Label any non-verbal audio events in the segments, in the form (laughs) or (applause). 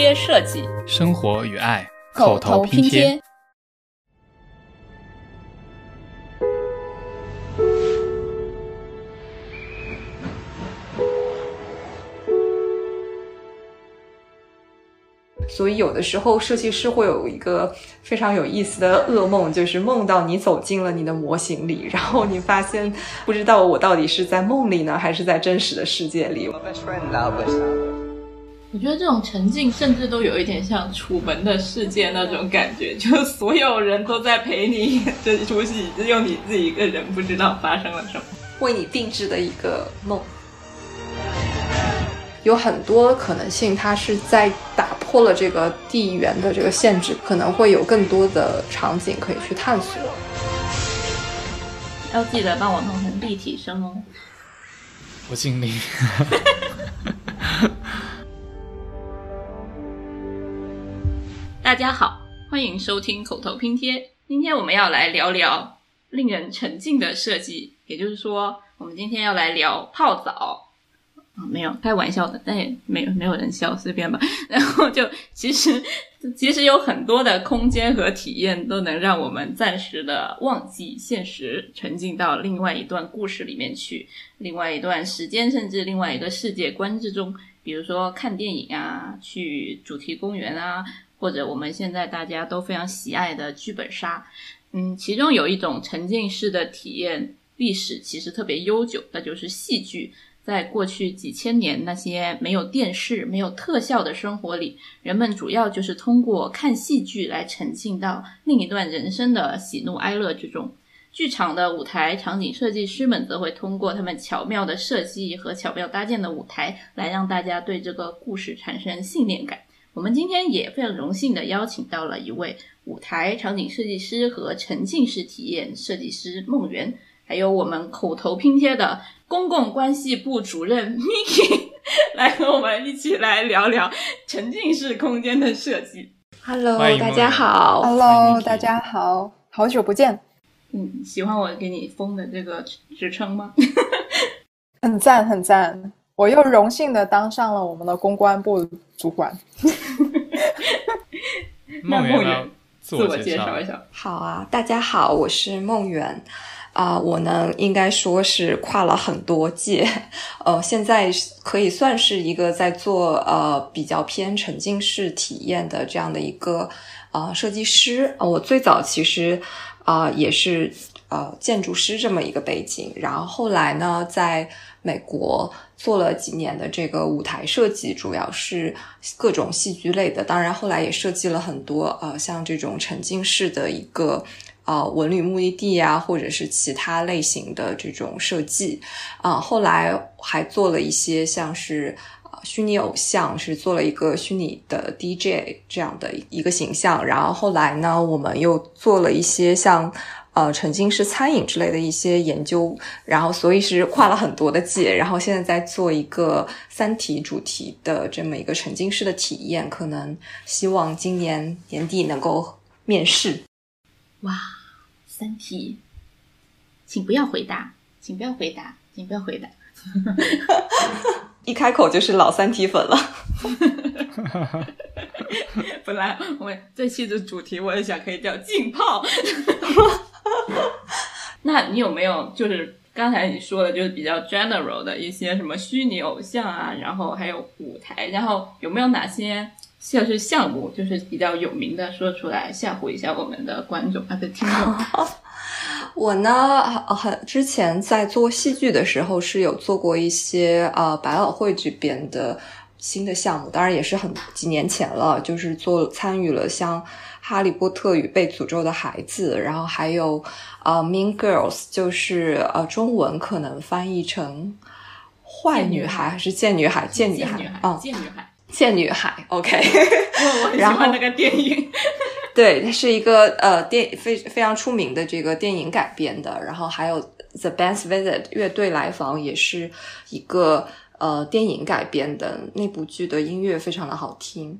贴设计，生活与爱，口头拼接。所以有的时候设计师会有一个非常有意思的噩梦，就是梦到你走进了你的模型里，然后你发现不知道我到底是在梦里呢，还是在真实的世界里。我觉得这种沉浸甚至都有一点像《楚门的世界》那种感觉，就所有人都在陪你演这出戏，只有你自己一个人不知道发生了什么，为你定制的一个梦。有很多可能性，它是在打破了这个地缘的这个限制，可能会有更多的场景可以去探索。要记得帮我弄成立体声哦。我尽力。(laughs) 大家好，欢迎收听口头拼贴。今天我们要来聊聊令人沉浸的设计，也就是说，我们今天要来聊泡澡啊。没有开玩笑的，但也没有没有人笑，随便吧。(laughs) 然后就其实其实有很多的空间和体验都能让我们暂时的忘记现实，沉浸到另外一段故事里面去，另外一段时间，甚至另外一个世界观之中。比如说看电影啊，去主题公园啊，或者我们现在大家都非常喜爱的剧本杀。嗯，其中有一种沉浸式的体验，历史其实特别悠久，那就是戏剧。在过去几千年，那些没有电视、没有特效的生活里，人们主要就是通过看戏剧来沉浸到另一段人生的喜怒哀乐之中。剧场的舞台场景设计师们则会通过他们巧妙的设计和巧妙搭建的舞台，来让大家对这个故事产生信念感。我们今天也非常荣幸的邀请到了一位舞台场景设计师和沉浸式体验设计师梦圆，还有我们口头拼贴的。公共关系部主任 (laughs) Miki 来和我们一起来聊聊沉浸式空间的设计。Hello，大家好。Hello，大家好，好久不见。嗯，喜欢我给你封的这个职称吗？(laughs) 很赞，很赞。我又荣幸的当上了我们的公关部主管。梦圆，自我介绍一下。好啊，大家好，我是梦圆。啊，我呢应该说是跨了很多界，(laughs) 呃，现在可以算是一个在做呃比较偏沉浸式体验的这样的一个呃设计师。我最早其实啊也是呃建筑师这么一个背景，然后后来呢在美国做了几年的这个舞台设计，主要是各种戏剧类的，当然后来也设计了很多呃像这种沉浸式的一个。啊，文旅目的地呀，或者是其他类型的这种设计啊，后来还做了一些像是啊虚拟偶像，是做了一个虚拟的 DJ 这样的一个形象。然后后来呢，我们又做了一些像呃沉浸式餐饮之类的一些研究。然后所以是跨了很多的界。然后现在在做一个三体主题的这么一个沉浸式的体验，可能希望今年年底能够面世。哇，三体，请不要回答，请不要回答，请不要回答。(laughs) 一开口就是老三体粉了。(laughs) 本来我们这期的主题我也想可以叫浸泡。(laughs) 那你有没有就是刚才你说的，就是比较 general 的一些什么虚拟偶像啊，然后还有舞台，然后有没有哪些？像是项目，就是比较有名的，说出来吓唬一下我们的观众，啊的听众。(laughs) 我呢，很之前在做戏剧的时候，是有做过一些呃百老汇这边的新的项目，当然也是很几年前了，就是做参与了像《哈利波特与被诅咒的孩子》，然后还有呃《Mean Girls》，就是呃中文可能翻译成坏女孩还是贱女孩？贱女孩啊，贱女孩。贱女孩，OK，(laughs) 我喜欢那个电影，对，它是一个呃电非非常出名的这个电影改编的，然后还有 The Band's Visit 乐队来访也是一个呃电影改编的那部剧的音乐非常的好听，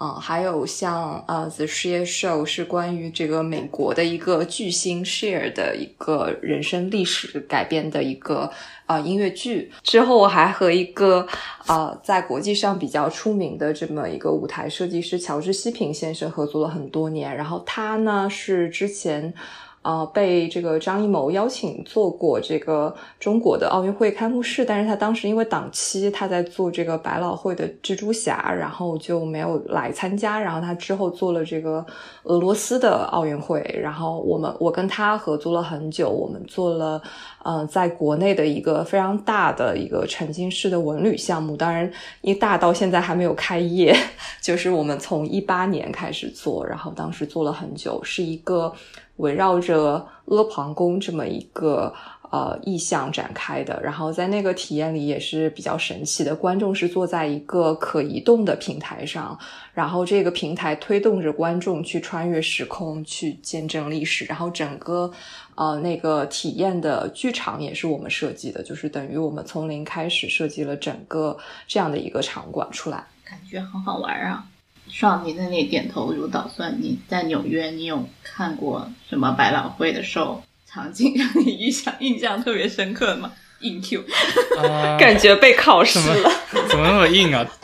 啊、还有像啊《The Share Show》是关于这个美国的一个巨星 Share 的一个人生历史改编的一个啊、音乐剧。之后我还和一个啊、在国际上比较出名的这么一个舞台设计师乔治西平先生合作了很多年，然后他呢是之前。呃，被这个张艺谋邀请做过这个中国的奥运会开幕式，但是他当时因为档期他在做这个百老汇的蜘蛛侠，然后就没有来参加。然后他之后做了这个俄罗斯的奥运会，然后我们我跟他合作了很久，我们做了呃在国内的一个非常大的一个沉浸式的文旅项目，当然一大到现在还没有开业，(laughs) 就是我们从一八年开始做，然后当时做了很久，是一个。围绕着阿房宫这么一个呃意象展开的，然后在那个体验里也是比较神奇的，观众是坐在一个可移动的平台上，然后这个平台推动着观众去穿越时空，去见证历史，然后整个呃那个体验的剧场也是我们设计的，就是等于我们从零开始设计了整个这样的一个场馆出来。感觉很好玩啊！少，你在那里点头如捣蒜。你在纽约，你有看过什么百老汇的 show 场景 (laughs) 让你印象印象特别深刻的吗？硬 Q，(laughs) 啊感觉被考试了。怎么那么硬啊？(laughs)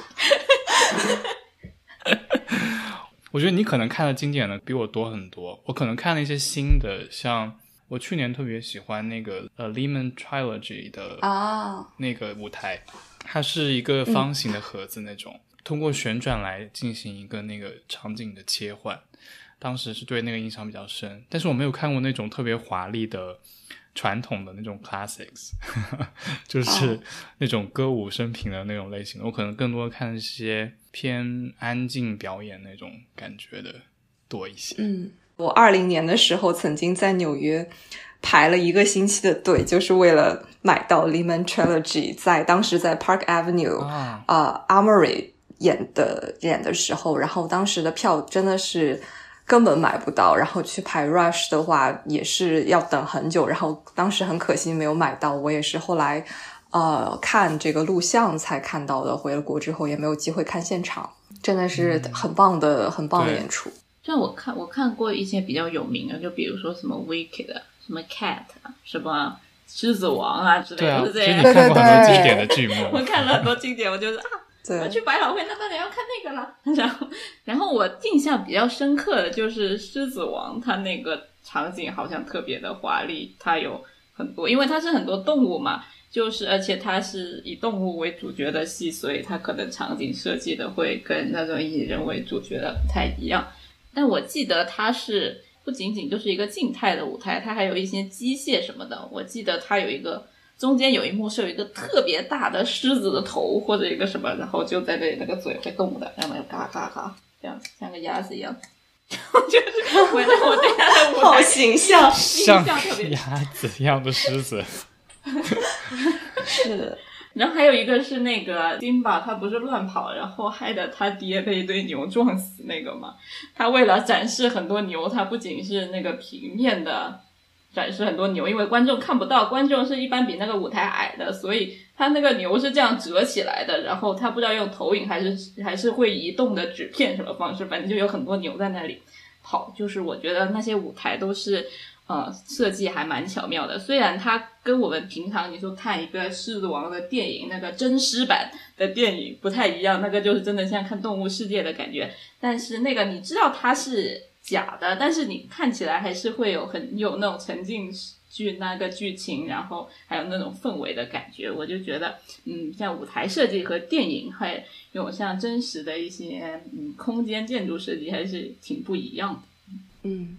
我觉得你可能看的经典的比我多很多，我可能看了一些新的，像我去年特别喜欢那个呃 Lehman Trilogy 的啊，那个舞台，它是一个方形的盒子那种，通过旋转来进行一个那个场景的切换。当时是对那个印象比较深，但是我没有看过那种特别华丽的传统的那种 classics，(laughs) 就是哦那种歌舞升平的那种类型的。我可能更多看一些偏安静表演那种感觉的多一些。嗯，我二零年的时候曾经在纽约排了一个星期的队，就是为了买到 Lehman Trilogy，在当时在 Park Avenue 啊，Armory 演的演的时候，然后当时的票真的是根本买不到，然后去排 Rush 的话也是要等很久，然后当时很可惜没有买到，我也是后来呃看这个录像才看到的，回了国之后也没有机会看现场，真的是很棒的、很棒的演出。像我看我看过一些比较有名的，就比如说什么 Wicked，什么 Cat，什么狮子王啊之类的，对啊，都是这样所以你。看过很多经典的剧目 (laughs) 我。看了很多经典，我就是啊，我对，去百老汇，那当然要看那个了。然后，然后我印象比较深刻的就是《狮子王》，它那个场景好像特别的华丽，它有很多，因为它是很多动物嘛，就是而且它是以动物为主角的戏，所以它可能场景设计的会跟那种以人为主角的不太一样。但我记得它是不仅仅就是一个静态的舞台，它还有一些机械什么的。我记得它有一个中间有一幕是有一个特别大的狮子的头或者一个什么，然后就在那里那个嘴会动的，然后嘎嘎嘎这样像个鸭子一样。就是我对它的舞 (laughs) 好形象，像印象特别鸭子一样的狮子，是然后还有一个是那个金巴，他不是乱跑，然后害得他爹被一堆牛撞死那个嘛。他为了展示很多牛，他不仅是那个平面的展示很多牛，因为观众看不到，观众是一般比那个舞台矮的，所以他那个牛是这样折起来的。然后他不知道用投影还是还是会移动的纸片什么方式，反正就有很多牛在那里跑。就是我觉得那些舞台都是。呃，设计还蛮巧妙的。虽然它跟我们平常你说看一个《狮子王》的电影那个真狮版的电影不太一样，那个就是真的像看《动物世界》的感觉。但是那个你知道它是假的，但是你看起来还是会有很有那种沉浸剧那个剧情，然后还有那种氛围的感觉。我就觉得，嗯，像舞台设计和电影，还有像真实的一些嗯空间建筑设计，还是挺不一样的。嗯，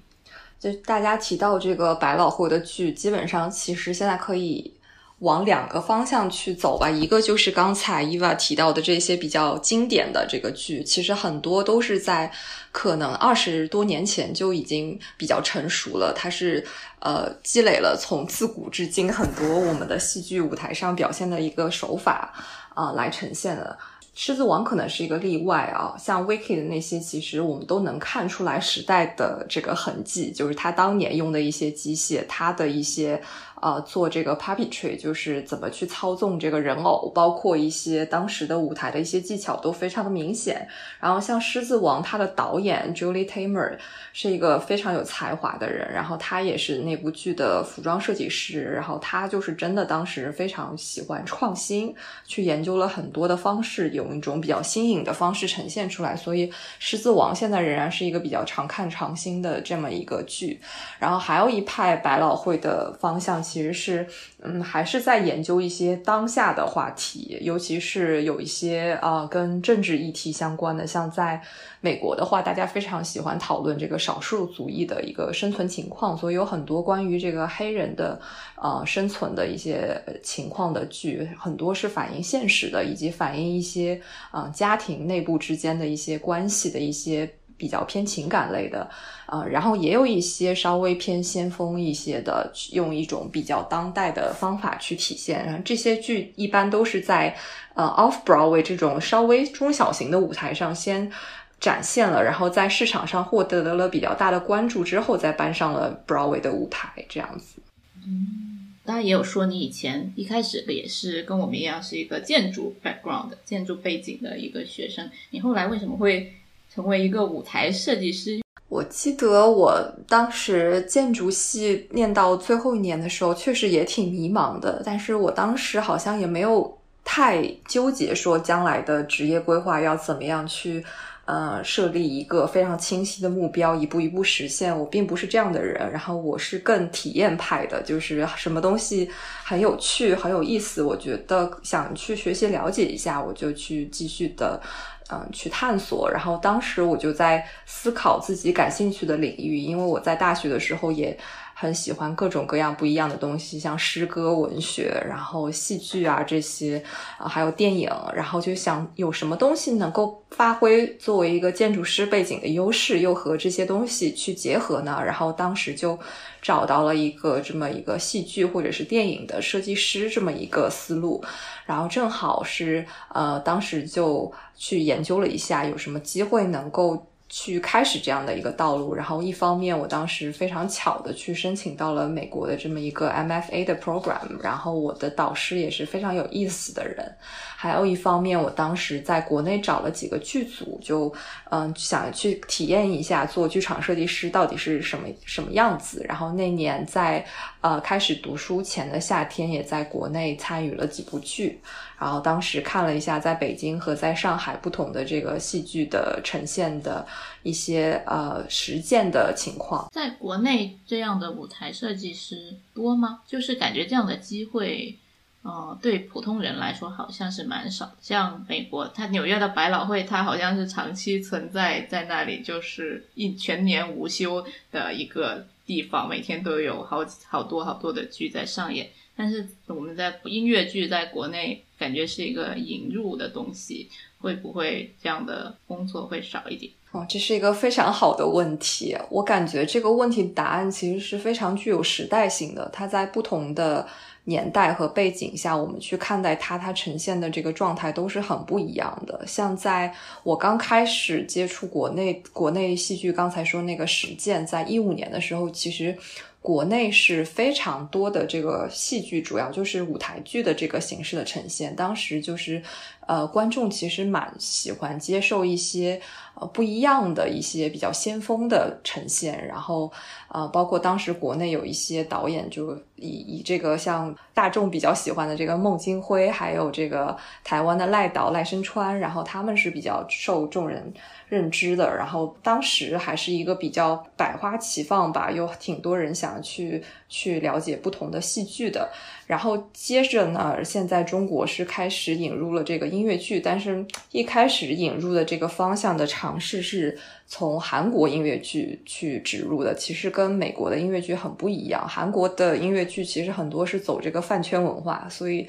就大家提到这个百老汇的剧，基本上其实现在可以往两个方向去走吧。一个就是刚才伊娃提到的这些比较经典的这个剧，其实很多都是在可能二十多年前就已经比较成熟了。它是呃积累了从自古至今很多我们的戏剧舞台上表现的一个手法啊、来呈现的。狮子王可能是一个例外啊，像 Wicked 的那些，其实我们都能看出来时代的这个痕迹，就是他当年用的一些机械，他的一些呃做这个 puppetry，就是怎么去操纵这个人偶，包括一些当时的舞台的一些技巧都非常的明显。然后像《狮子王》，它的导演 Julie Taymor 是一个非常有才华的人，然后他也是那部剧的服装设计师，然后他就是真的当时非常喜欢创新，去研究了很多的方式，用一种比较新颖的方式呈现出来。所以《狮子王》现在仍然是一个比较常看常新的这么一个剧。然后还有一派百老汇的方向，其实是嗯，还是在研究一些当下的话题，尤其是有一些啊跟政治议题相关的，像在美国的话，大家非常喜欢讨论这个少数族裔的一个生存情况，所以有很多关于这个黑人的呃生存的一些情况的剧，很多是反映现实的，以及反映一些啊家庭内部之间的一些关系的一些。比较偏情感类的，呃，然后也有一些稍微偏先锋一些的，用一种比较当代的方法去体现。然后这些剧一般都是在呃 Off Broadway 这种稍微中小型的舞台上先展现了，然后在市场上获得了比较大的关注之后，再搬上了 Broadway 的舞台，这样子。嗯，当然也有说你以前一开始也是跟我们一样是一个建筑 background、建筑背景的一个学生，你后来为什么会？成为一个舞台设计师，我记得我当时建筑系念到最后一年的时候，确实也挺迷茫的。但是我当时好像也没有太纠结，说将来的职业规划要怎么样去，呃，设立一个非常清晰的目标，一步一步实现。我并不是这样的人，然后我是更体验派的，就是什么东西很有趣、很有意思，我觉得想去学习了解一下，我就去继续的。嗯，去探索。然后当时我就在思考自己感兴趣的领域，因为我在大学的时候也很喜欢各种各样不一样的东西，像诗歌、文学，然后戏剧啊这些啊，还有电影。然后就想有什么东西能够发挥作为一个建筑师背景的优势，又和这些东西去结合呢？然后当时就找到了一个这么一个戏剧或者是电影的设计师这么一个思路。然后正好是呃，当时就去研究了一下，有什么机会能够。去开始这样的一个道路，然后一方面我当时非常巧的去申请到了美国的这么一个 MFA 的 program，然后我的导师也是非常有意思的人，还有一方面我当时在国内找了几个剧组，就嗯想去体验一下做剧场设计师到底是什么什么样子，然后那年在呃开始读书前的夏天，也在国内参与了几部剧。然后当时看了一下在北京和在上海不同的这个戏剧的呈现的一些呃实践的情况，在国内这样的舞台设计师多吗？就是感觉这样的机会，呃，对普通人来说好像是蛮少。像美国，它纽约的百老汇，它好像是长期存在在那里，就是一全年无休的一个地方，每天都有好好多好多的剧在上演。但是我们在音乐剧在国内感觉是一个引入的东西，会不会这样的工作会少一点？哦，这是一个非常好的问题。我感觉这个问题答案其实是非常具有时代性的。它在不同的年代和背景下，我们去看待它，它呈现的这个状态都是很不一样的。像在我刚开始接触国内国内戏剧，刚才说那个实践，在一五年的时候，其实。国内是非常多的这个戏剧，主要就是舞台剧的这个形式的呈现。当时就是，呃，观众其实蛮喜欢接受一些呃不一样的一些比较先锋的呈现。然后，呃，包括当时国内有一些导演就以以这个像大众比较喜欢的这个孟京辉，还有这个台湾的赖导赖声川，然后他们是比较受众人。认知的，然后当时还是一个比较百花齐放吧，有挺多人想去去了解不同的戏剧的。然后接着呢，现在中国是开始引入了这个音乐剧，但是一开始引入的这个方向的尝试是从韩国音乐剧去植入的，其实跟美国的音乐剧很不一样。韩国的音乐剧其实很多是走这个饭圈文化，所以。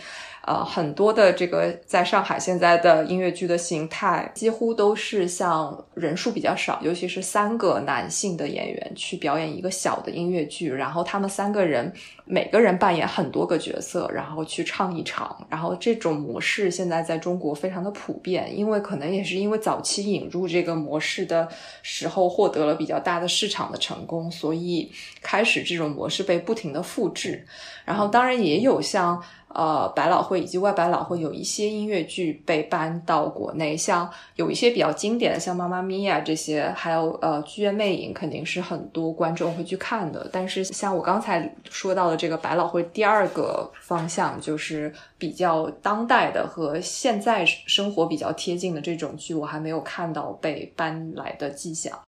呃，很多的这个在上海现在的音乐剧的形态，几乎都是像人数比较少，尤其是三个男性的演员去表演一个小的音乐剧，然后他们三个人每个人扮演很多个角色，然后去唱一场。然后这种模式现在在中国非常的普遍，因为可能也是因为早期引入这个模式的时候获得了比较大的市场的成功，所以开始这种模式被不停的复制。然后当然也有像呃百老汇以及外百老汇有一些音乐剧被搬到国内，像有一些比较经典的，像《妈妈咪呀》这些，还有呃《剧院魅影》，肯定是很多观众会去看的。但是像我刚才说到的这个百老汇第二个方向，就是比较当代的和现在生活比较贴近的这种剧，我还没有看到被搬来的迹象。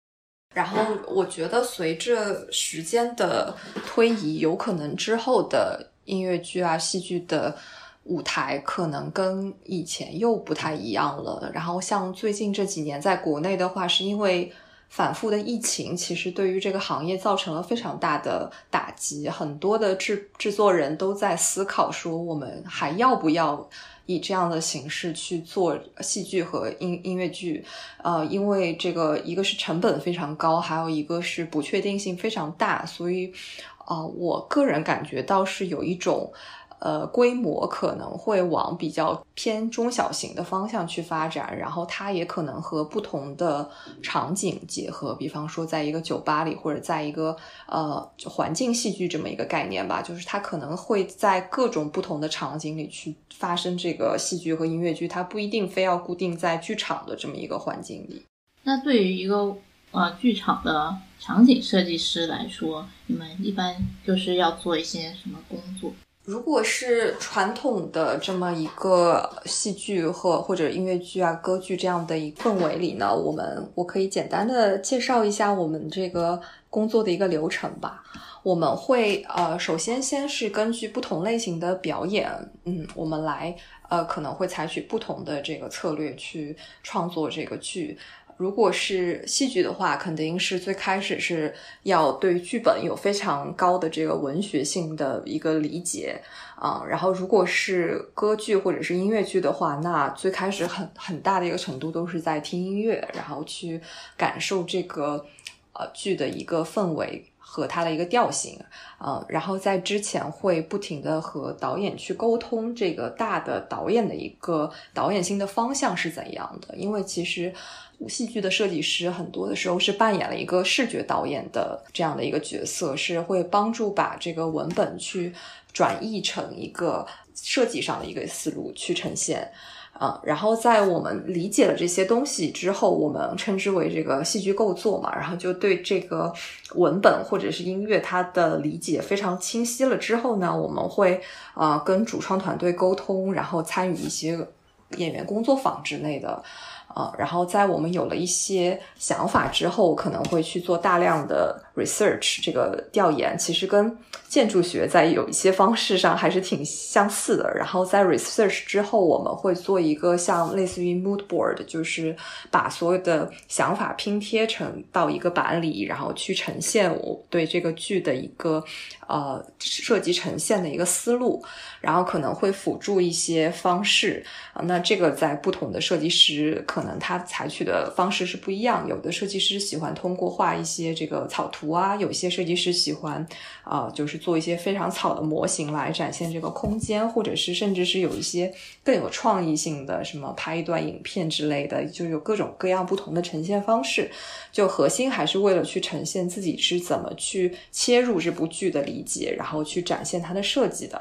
然后我觉得随着时间的推移，有可能之后的音乐剧啊、戏剧的舞台可能跟以前又不太一样了。然后像最近这几年，在国内的话，是因为反复的疫情，其实对于这个行业造成了非常大的打击。很多的制制作人都在思考说，我们还要不要？以这样的形式去做戏剧和音音乐剧，呃，因为这个一个是成本非常高，还有一个是不确定性非常大，所以，啊，我个人感觉倒是有一种。呃，规模可能会往比较偏中小型的方向去发展，然后它也可能和不同的场景结合，比方说在一个酒吧里，或者在一个呃环境戏剧这么一个概念吧，就是它可能会在各种不同的场景里去发生这个戏剧和音乐剧，它不一定非要固定在剧场的这么一个环境里。那对于一个呃剧场的场景设计师来说，你们一般就是要做一些什么工作？如果是传统的这么一个戏剧或或者音乐剧啊、歌剧这样的一氛围里呢，我们我可以简单的介绍一下我们这个工作的一个流程吧。我们会呃，首先先是根据不同类型的表演，嗯，我们来呃，可能会采取不同的这个策略去创作这个剧。如果是戏剧的话，肯定是最开始是要对剧本有非常高的这个文学性的一个理解啊。然后，如果是歌剧或者是音乐剧的话，那最开始很很大的一个程度都是在听音乐，然后去感受这个呃剧的一个氛围。和它的一个调性，呃，然后在之前会不停的和导演去沟通这个大的导演的一个导演性的方向是怎样的，因为其实戏剧的设计师很多的时候是扮演了一个视觉导演的这样的一个角色，是会帮助把这个文本去转译成一个设计上的一个思路去呈现。啊，然后在我们理解了这些东西之后，我们称之为这个戏剧构作嘛，然后就对这个文本或者是音乐它的理解非常清晰了之后呢，我们会啊跟主创团队沟通，然后参与一些演员工作坊之类的。啊，然后在我们有了一些想法之后，可能会去做大量的 research 这个调研，其实跟建筑学在有一些方式上还是挺相似的。然后在 research 之后，我们会做一个像类似于 mood board，就是把所有的想法拼贴成到一个板里，然后去呈现我对这个剧的一个呃设计呈现的一个思路，然后可能会辅助一些方式啊。那这个在不同的设计师可能他采取的方式是不一样，有的设计师喜欢通过画一些这个草图啊，有些设计师喜欢啊，就是做一些非常草的模型来展现这个空间，或者是甚至是有一些更有创意性的，什么拍一段影片之类的，就有各种各样不同的呈现方式。就核心还是为了去呈现自己是怎么去切入这部剧的理解，然后去展现它的设计的。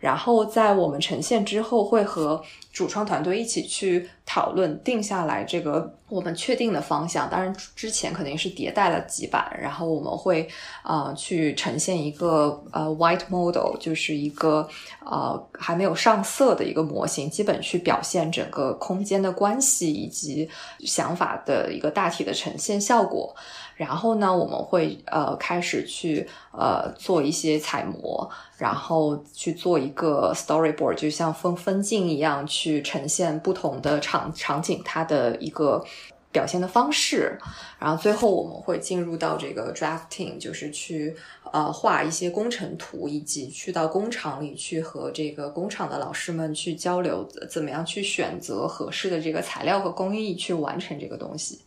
然后在我们呈现之后，会和主创团队一起去讨论，定下来这个我们确定的方向。当然，之前肯定是迭代了几版，然后我们会呃去呈现一个呃 white model，就是一个呃还没有上色的一个模型，基本去表现整个空间的关系以及想法的一个大体的呈现效果。然后呢，我们会呃开始去呃做一些彩模，然后去做一个 storyboard，就像分分镜一样，去呈现不同的场场景它的一个表现的方式。然后最后我们会进入到这个 drafting，就是去呃画一些工程图，以及去到工厂里去和这个工厂的老师们去交流，怎么样去选择合适的这个材料和工艺去完成这个东西。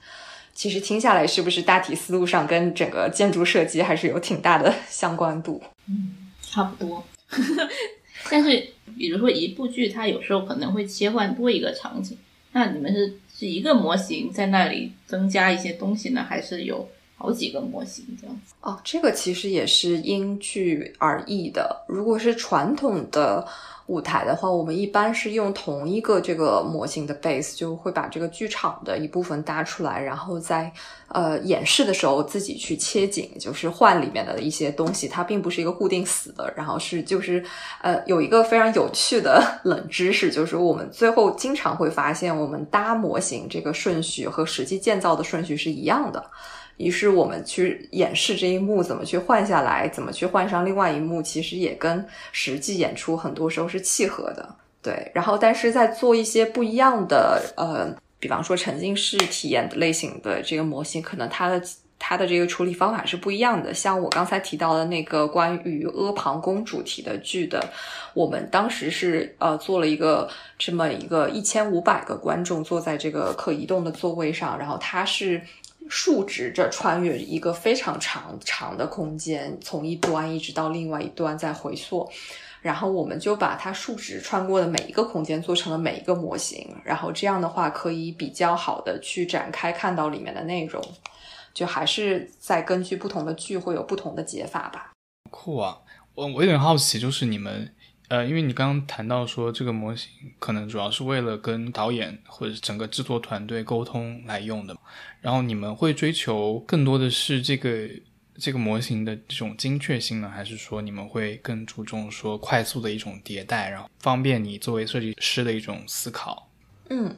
其实听下来，是不是大体思路上跟整个建筑设计还是有挺大的 (laughs) 相关度？嗯，差不多。(laughs) 但是，比如说一部剧，它有时候可能会切换多一个场景，那你们是是一个模型在那里增加一些东西呢，还是有好几个模型这样子。哦，这个其实也是因剧而异的。如果是传统的。舞台的话，我们一般是用同一个这个模型的 base，就会把这个剧场的一部分搭出来，然后在呃演示的时候自己去切景，就是换里面的一些东西。它并不是一个固定死的，然后是就是呃有一个非常有趣的冷知识，就是我们最后经常会发现，我们搭模型这个顺序和实际建造的顺序是一样的。于是我们去演示这一幕怎么去换下来，怎么去换上另外一幕，其实也跟实际演出很多时候是契合的。对，然后但是在做一些不一样的，呃，比方说沉浸式体验的类型的这个模型，可能它的它的这个处理方法是不一样的。像我刚才提到的那个关于阿房宫主题的剧的，我们当时是呃做了一个这么一个一千五百个观众坐在这个可移动的座位上，然后它是。竖直着穿越一个非常长长的空间，从一端一直到另外一端再回溯，然后我们就把它竖直穿过的每一个空间做成了每一个模型，然后这样的话可以比较好的去展开看到里面的内容，就还是在根据不同的剧会有不同的解法吧。酷啊！我我有点好奇，就是你们。呃，因为你刚刚谈到说这个模型可能主要是为了跟导演或者整个制作团队沟通来用的，然后你们会追求更多的是这个这个模型的这种精确性呢，还是说你们会更注重说快速的一种迭代，然后方便你作为设计师的一种思考？嗯，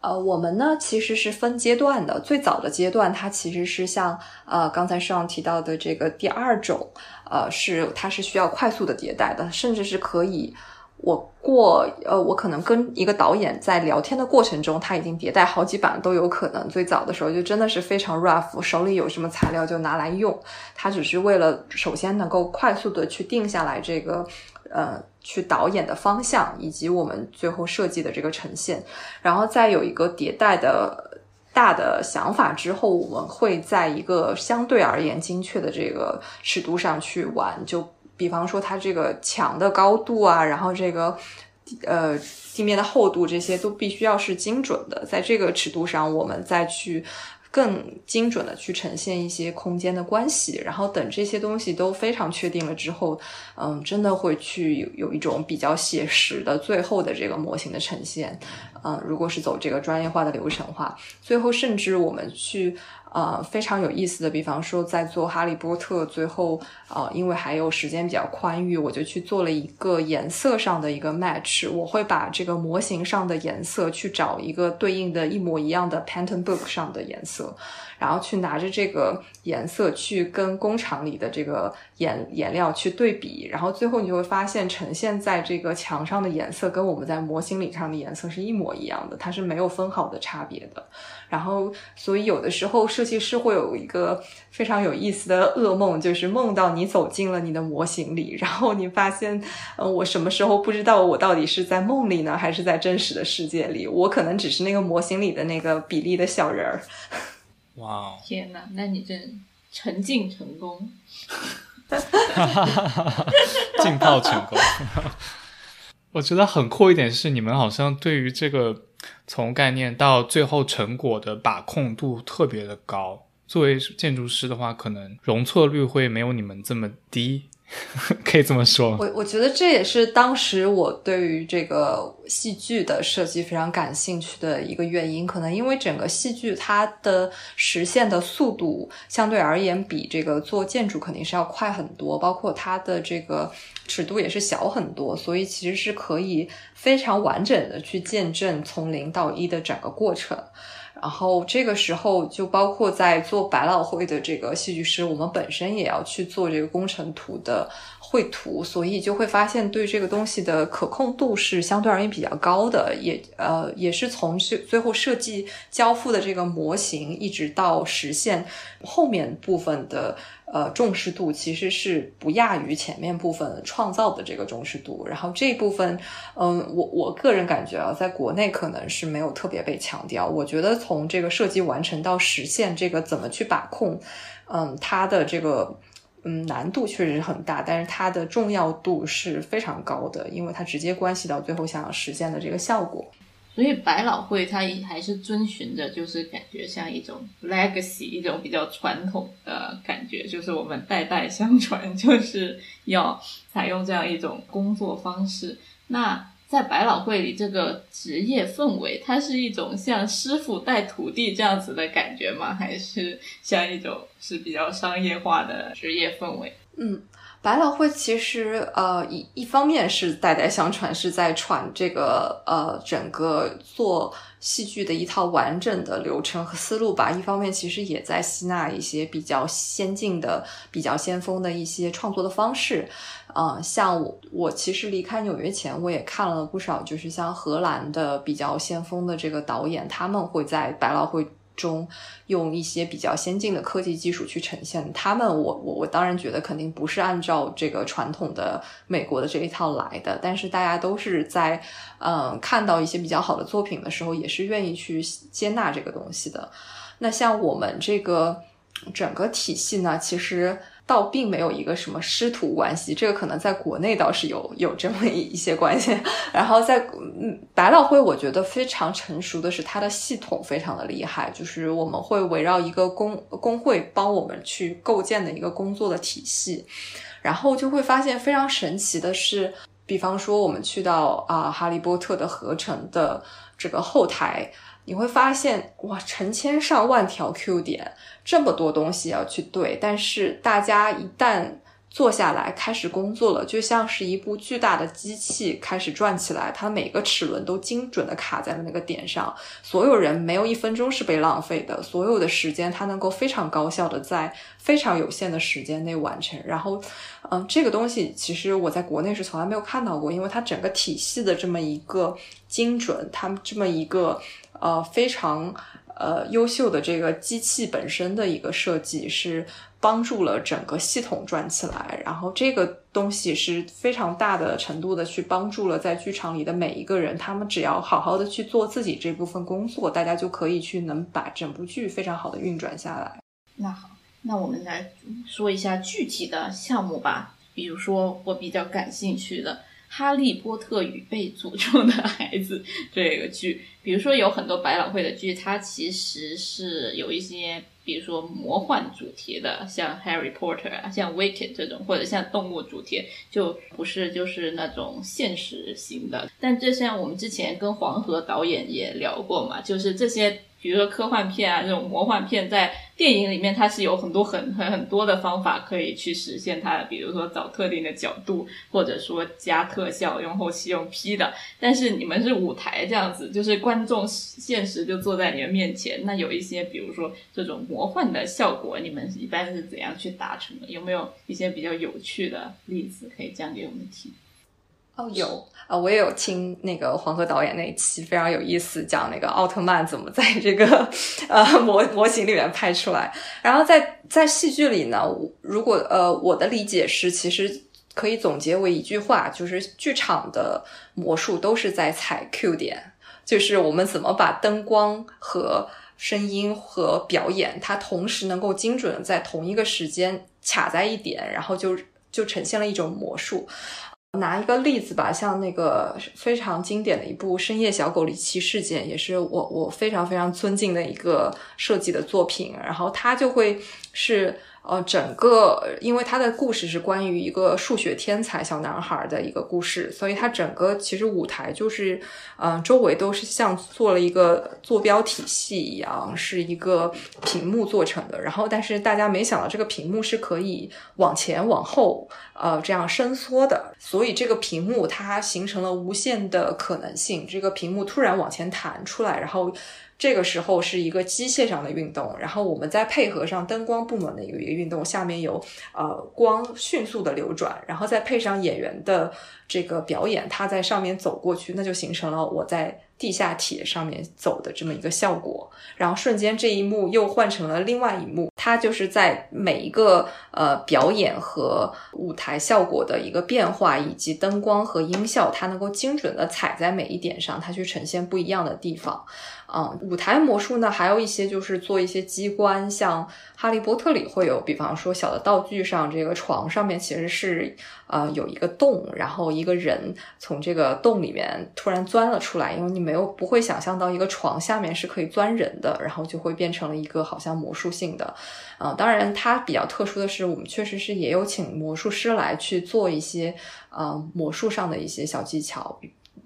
呃，我们呢其实是分阶段的，最早的阶段它其实是像呃刚才上提到的这个第二种。呃，是它是需要快速的迭代的，甚至是可以，我过呃，我可能跟一个导演在聊天的过程中，他已经迭代好几版都有可能。最早的时候就真的是非常 rough，手里有什么材料就拿来用，他只是为了首先能够快速的去定下来这个呃去导演的方向，以及我们最后设计的这个呈现，然后再有一个迭代的。大的想法之后，我们会在一个相对而言精确的这个尺度上去玩。就比方说，它这个墙的高度啊，然后这个呃地面的厚度，这些都必须要是精准的。在这个尺度上，我们再去。更精准的去呈现一些空间的关系，然后等这些东西都非常确定了之后，嗯，真的会去有有一种比较写实的最后的这个模型的呈现，嗯，如果是走这个专业化的流程的话，最后甚至我们去。呃，非常有意思的，比方说在做《哈利波特》，最后呃，因为还有时间比较宽裕，我就去做了一个颜色上的一个 match。我会把这个模型上的颜色去找一个对应的一模一样的 pattern book 上的颜色。然后去拿着这个颜色去跟工厂里的这个颜颜料去对比，然后最后你就会发现呈现在这个墙上的颜色跟我们在模型里上的颜色是一模一样的，它是没有分毫的差别的。然后，所以有的时候设计师会有一个非常有意思的噩梦，就是梦到你走进了你的模型里，然后你发现，呃，我什么时候不知道我到底是在梦里呢，还是在真实的世界里？我可能只是那个模型里的那个比例的小人儿。(laughs) 哇哦！天哪，那你这沉浸成功 (laughs) (laughs) 浸泡成功。我觉得很酷一点是，你们好像对于这个从概念到最后成果的把控度特别的高。作为建筑师的话，可能容错率会没有你们这么低。(laughs) 可以这么说，我我觉得这也是当时我对于这个戏剧的设计非常感兴趣的一个原因。可能因为整个戏剧它的实现的速度相对而言比这个做建筑肯定是要快很多，包括它的这个尺度也是小很多，所以其实是可以非常完整的去见证从零到一的整个过程。然后这个时候就包括在做百老汇的这个戏剧师，我们本身也要去做这个工程图的绘图，所以就会发现对这个东西的可控度是相对而言比较高的，也呃也是从最最后设计交付的这个模型一直到实现后面部分的。呃，重视度其实是不亚于前面部分创造的这个重视度。然后这一部分，嗯，我我个人感觉啊，在国内可能是没有特别被强调。我觉得从这个设计完成到实现，这个怎么去把控，嗯，它的这个嗯难度确实是很大，但是它的重要度是非常高的，因为它直接关系到最后想要实现的这个效果。所以百老汇它还是遵循着，就是感觉像一种 legacy，一种比较传统的感觉，就是我们代代相传，(laughs) 就是要采用这样一种工作方式。那在百老汇里，这个职业氛围，它是一种像师傅带徒弟这样子的感觉吗？还是像一种是比较商业化的职业氛围？嗯。百老汇其实，呃，一一方面是代代相传，是在传这个呃整个做戏剧的一套完整的流程和思路吧。一方面，其实也在吸纳一些比较先进的、比较先锋的一些创作的方式。嗯，像我，我其实离开纽约前，我也看了不少，就是像荷兰的比较先锋的这个导演，他们会在百老汇。中用一些比较先进的科技技术去呈现他们，我我我当然觉得肯定不是按照这个传统的美国的这一套来的，但是大家都是在嗯看到一些比较好的作品的时候，也是愿意去接纳这个东西的。那像我们这个整个体系呢，其实。倒并没有一个什么师徒关系，这个可能在国内倒是有有这么一些关系。然后在嗯百老汇，我觉得非常成熟的是它的系统非常的厉害，就是我们会围绕一个工工会帮我们去构建的一个工作的体系，然后就会发现非常神奇的是，比方说我们去到啊哈利波特的合成的这个后台。你会发现，哇，成千上万条 Q 点，这么多东西要去对。但是大家一旦坐下来开始工作了，就像是一部巨大的机器开始转起来，它每个齿轮都精准的卡在了那个点上。所有人没有一分钟是被浪费的，所有的时间它能够非常高效的在非常有限的时间内完成。然后，嗯，这个东西其实我在国内是从来没有看到过，因为它整个体系的这么一个精准，它这么一个。呃，非常呃优秀的这个机器本身的一个设计是帮助了整个系统转起来，然后这个东西是非常大的程度的去帮助了在剧场里的每一个人，他们只要好好的去做自己这部分工作，大家就可以去能把整部剧非常好的运转下来。那好，那我们来说一下具体的项目吧，比如说我比较感兴趣的。《哈利波特与被诅咒的孩子》这个剧，比如说有很多百老汇的剧，它其实是有一些，比如说魔幻主题的，像《Harry Potter》啊，像《Wicked》这种，或者像动物主题，就不是就是那种现实型的。但这像我们之前跟黄河导演也聊过嘛，就是这些。比如说科幻片啊，这种魔幻片，在电影里面它是有很多很很很多的方法可以去实现它的，比如说找特定的角度，或者说加特效，用后期用 P 的。但是你们是舞台这样子，就是观众现实就坐在你们面前，那有一些比如说这种魔幻的效果，你们一般是怎样去达成的？有没有一些比较有趣的例子可以讲给我们听？哦，有啊，我也有听那个黄河导演那一期，非常有意思，讲那个奥特曼怎么在这个呃模模型里面拍出来。然后在在戏剧里呢，如果呃我的理解是，其实可以总结为一句话，就是剧场的魔术都是在踩 Q 点，就是我们怎么把灯光和声音和表演，它同时能够精准在同一个时间卡在一点，然后就就呈现了一种魔术。拿一个例子吧，像那个非常经典的一部《深夜小狗离奇事件》，也是我我非常非常尊敬的一个设计的作品，然后它就会是。呃，整个因为他的故事是关于一个数学天才小男孩的一个故事，所以他整个其实舞台就是，嗯，周围都是像做了一个坐标体系一样，是一个屏幕做成的。然后，但是大家没想到这个屏幕是可以往前往后，呃，这样伸缩的，所以这个屏幕它形成了无限的可能性。这个屏幕突然往前弹出来，然后。这个时候是一个机械上的运动，然后我们再配合上灯光部门的一个一个运动，下面有呃光迅速的流转，然后再配上演员的这个表演，他在上面走过去，那就形成了我在地下铁上面走的这么一个效果。然后瞬间这一幕又换成了另外一幕，它就是在每一个呃表演和舞台效果的一个变化，以及灯光和音效，它能够精准的踩在每一点上，它去呈现不一样的地方。嗯，舞台魔术呢，还有一些就是做一些机关，像《哈利波特》里会有，比方说小的道具上，这个床上面其实是呃有一个洞，然后一个人从这个洞里面突然钻了出来，因为你没有不会想象到一个床下面是可以钻人的，然后就会变成了一个好像魔术性的。啊，当然它比较特殊的是，我们确实是也有请魔术师来去做一些呃魔术上的一些小技巧。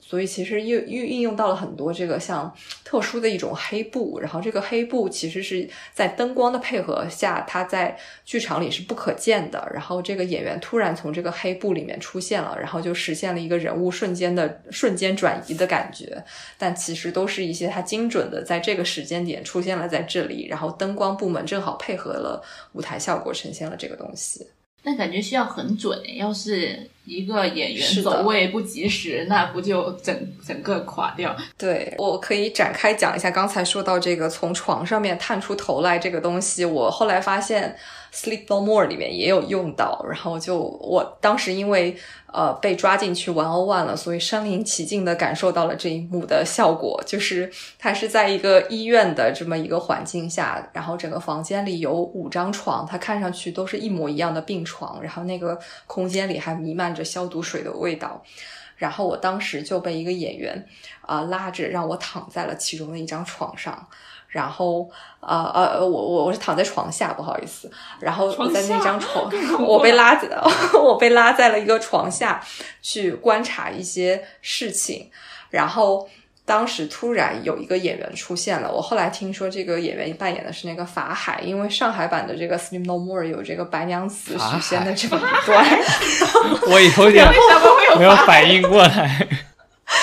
所以其实运运运用到了很多这个像特殊的一种黑布，然后这个黑布其实是在灯光的配合下，它在剧场里是不可见的。然后这个演员突然从这个黑布里面出现了，然后就实现了一个人物瞬间的瞬间转移的感觉。但其实都是一些他精准的在这个时间点出现了在这里，然后灯光部门正好配合了舞台效果，呈现了这个东西。但感觉需要很准诶，要是一个演员走位不及时，那不就整整个垮掉？对，我可以展开讲一下刚才说到这个从床上面探出头来这个东西，我后来发现《Sleep No More》里面也有用到，然后就我当时因为呃被抓进去玩 O One 了，所以身临其境的感受到了这一幕的效果，就是它是在一个医院的这么一个环境下，然后整个房间里有五张床，它看上去都是一模一样的病床，然后那个空间里还弥漫着消毒水的味道。然后我当时就被一个演员啊、拉着让我躺在了其中的一张床上，然后呃呃我我我是躺在床下，不好意思，然后我在那张床，我被拉在 (laughs) 我被拉在了一个床下去观察一些事情，然后。当时突然有一个演员出现了，我后来听说这个演员扮演的是那个法海，因为上海版的这个《Sleep No More》有这个白娘子许仙的这么一段，我有点没有反应过来。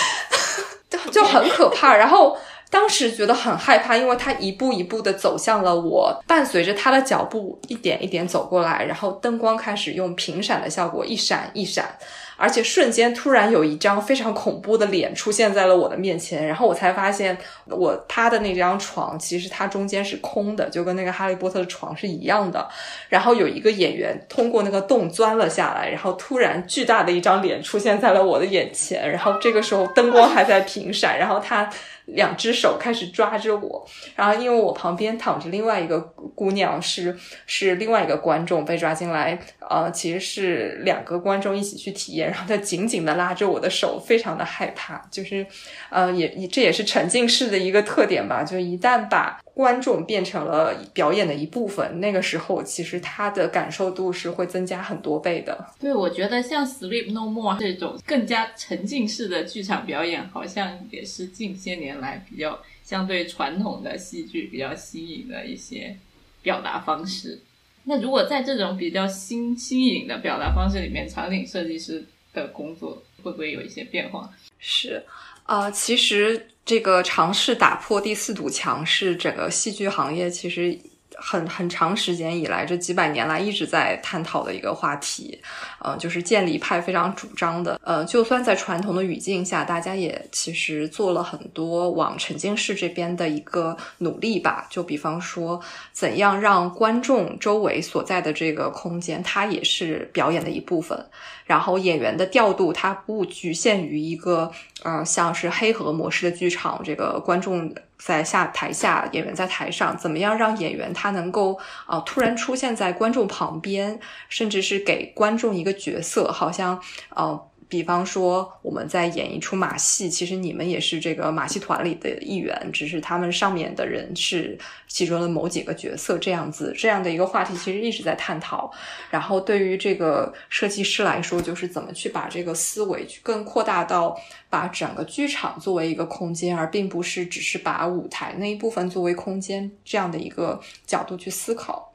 (laughs) 就就很可怕。然后当时觉得很害怕，因为他一步一步的走向了我，伴随着他的脚步一点一点走过来，然后灯光开始用频闪的效果一闪一闪。而且瞬间突然有一张非常恐怖的脸出现在了我的面前，然后我才发现我他的那张床其实它中间是空的，就跟那个哈利波特的床是一样的。然后有一个演员通过那个洞钻了下来，然后突然巨大的一张脸出现在了我的眼前，然后这个时候灯光还在频闪，然后他两只手开始抓着我，然后因为我旁边躺着另外一个姑娘是是另外一个观众被抓进来，呃，其实是两个观众一起去体验，然后他紧紧的拉着我的手，非常的害怕，就是呃也也这也是沉浸式的一个特点吧，就一旦把观众变成了表演的一部分，那个时候其实他的感受度是会增加很多倍的。对，我觉得像《Sleep No More》这种更加沉浸式的剧场表演，好像也是近些年来比较相对传统的戏剧比较新颖的一些表达方式。那如果在这种比较新新颖的表达方式里面，场景设计师的工作会不会有一些变化？是，啊，其实这个尝试打破第四堵墙是整个戏剧行业其实很很长时间以来，这几百年来一直在探讨的一个话题。呃，就是建立派非常主张的。呃，就算在传统的语境下，大家也其实做了很多往沉浸式这边的一个努力吧。就比方说，怎样让观众周围所在的这个空间，它也是表演的一部分。然后演员的调度，它不局限于一个，呃，像是黑盒模式的剧场，这个观众在下台下，演员在台上，怎么样让演员他能够啊、突然出现在观众旁边，甚至是给观众一个角色，好像呃。比方说，我们在演一出马戏，其实你们也是这个马戏团里的一员，只是他们上面的人是其中的某几个角色，这样子这样的一个话题，其实一直在探讨。然后对于这个设计师来说，就是怎么去把这个思维去更扩大到把整个剧场作为一个空间，而并不是只是把舞台那一部分作为空间这样的一个角度去思考。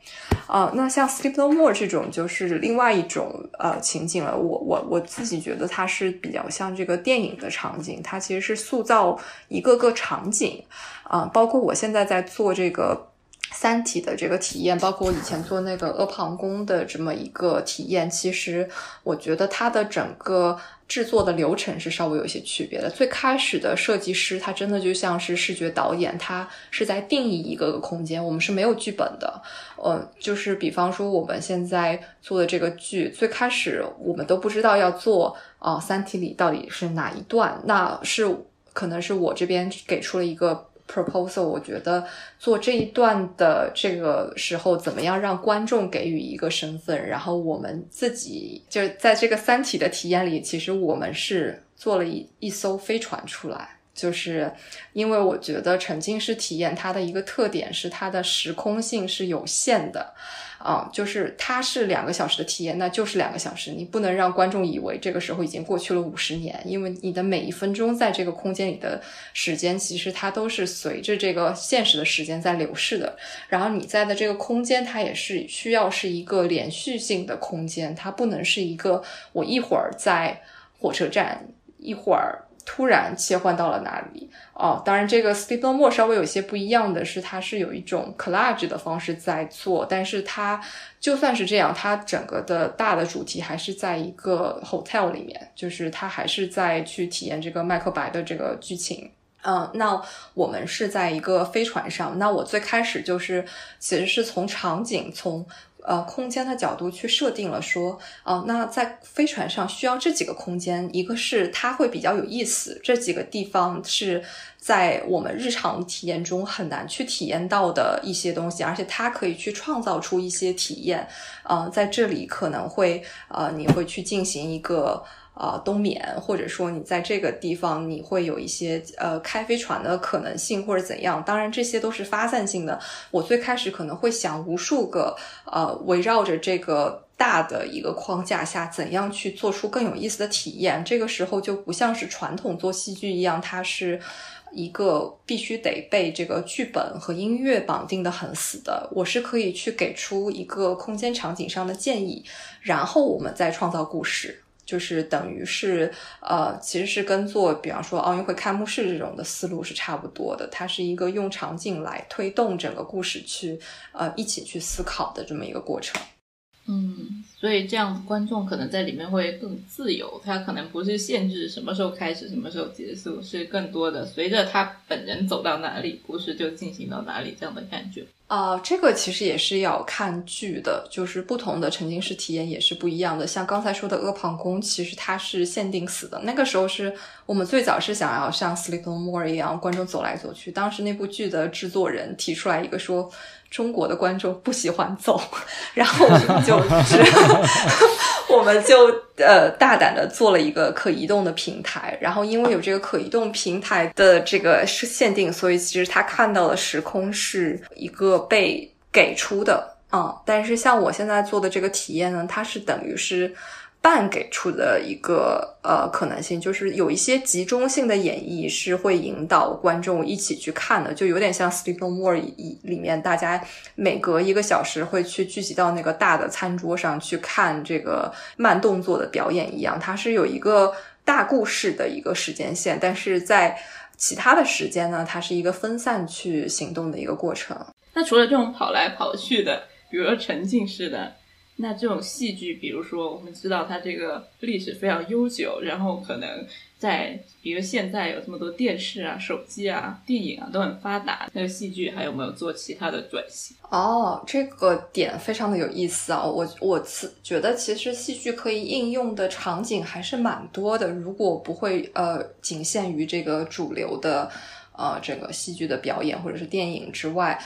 啊、那像《Sleep No More》这种就是另外一种呃情景了。我我我自己觉得它是比较像这个电影的场景，它其实是塑造一个个场景啊、包括我现在在做这个。三体的这个体验，包括我以前做那个阿房宫的这么一个体验，其实我觉得它的整个制作的流程是稍微有一些区别的。最开始的设计师，他真的就像是视觉导演，他是在定义一个个空间，我们是没有剧本的。呃，就是比方说我们现在做的这个剧，最开始我们都不知道要做啊，三体》里到底是哪一段，那是可能是我这边给出了一个 proposal，我觉得做这一段的这个时候，怎么样让观众给予一个身份，然后我们自己就是在这个《三体》的体验里，其实我们是做了一一艘飞船出来。就是因为我觉得沉浸式体验它的一个特点是它的时空性是有限的。啊，就是它是两个小时的体验，那就是两个小时，你不能让观众以为这个时候已经过去了五十年，因为你的每一分钟在这个空间里的时间，其实它都是随着这个现实的时间在流逝的。然后你在的这个空间，它也是需要是一个连续性的空间，它不能是一个我一会儿在火车站，一会儿。突然切换到了哪里？哦，当然，这个 Sleep No More 稍微有些不一样的是，它是有一种 collage 的方式在做，但是它就算是这样，它整个的大的主题还是在一个 hotel 里面，就是它还是在去体验这个麦克白的这个剧情。嗯，那我们是在一个飞船上，那我最开始就是其实是从场景从。呃，空间的角度去设定了，说，哦，那在飞船上需要这几个空间，一个是它会比较有意思，这几个地方是在我们日常体验中很难去体验到的一些东西，而且它可以去创造出一些体验，嗯，在这里可能会，呃，你会去进行一个。呃，冬眠，或者说你在这个地方，你会有一些呃开飞船的可能性，或者怎样？当然，这些都是发散性的。我最开始可能会想无数个呃，围绕着这个大的一个框架下，怎样去做出更有意思的体验。这个时候就不像是传统做戏剧一样，它是一个必须得被这个剧本和音乐绑定的很死的。我是可以去给出一个空间场景上的建议，然后我们再创造故事。就是等于是，呃，其实是跟做，比方说奥运会开幕式这种的思路是差不多的。它是一个用场景来推动整个故事去，呃，一起去思考的这么一个过程。嗯，所以这样观众可能在里面会更自由，他可能不是限制什么时候开始，什么时候结束，是更多的随着他本人走到哪里，故事就进行到哪里这样的感觉。啊，这个其实也是要看剧的，就是不同的沉浸式体验也是不一样的。像刚才说的《阿房宫》，其实它是限定死的。那个时候是我们最早是想要像《Sleep No More》一样，观众走来走去。当时那部剧的制作人提出来一个说。中国的观众不喜欢走，(laughs) 然后我们就是，(laughs) 我们就呃大胆的做了一个可移动的平台，然后因为有这个可移动平台的这个限定，所以其实他看到的时空是一个被给出的啊，但是像我现在做的这个体验呢，它是等于是。半给出的一个呃可能性，就是有一些集中性的演绎是会引导观众一起去看的，就有点像《Sleep No More》里里面大家每隔一个小时会去聚集到那个大的餐桌上去看这个慢动作的表演一样，它是有一个大故事的一个时间线，但是在其他的时间呢，它是一个分散去行动的一个过程。那除了这种跑来跑去的，比如说沉浸式的。那这种戏剧，比如说，我们知道它这个历史非常悠久，然后可能在，比如现在有这么多电视啊、手机啊、电影啊都很发达，那个戏剧还有没有做其他的转型？哦，这个点非常的有意思啊！我我此觉得其实戏剧可以应用的场景还是蛮多的，如果不会呃仅限于这个主流的呃这个戏剧的表演或者是电影之外。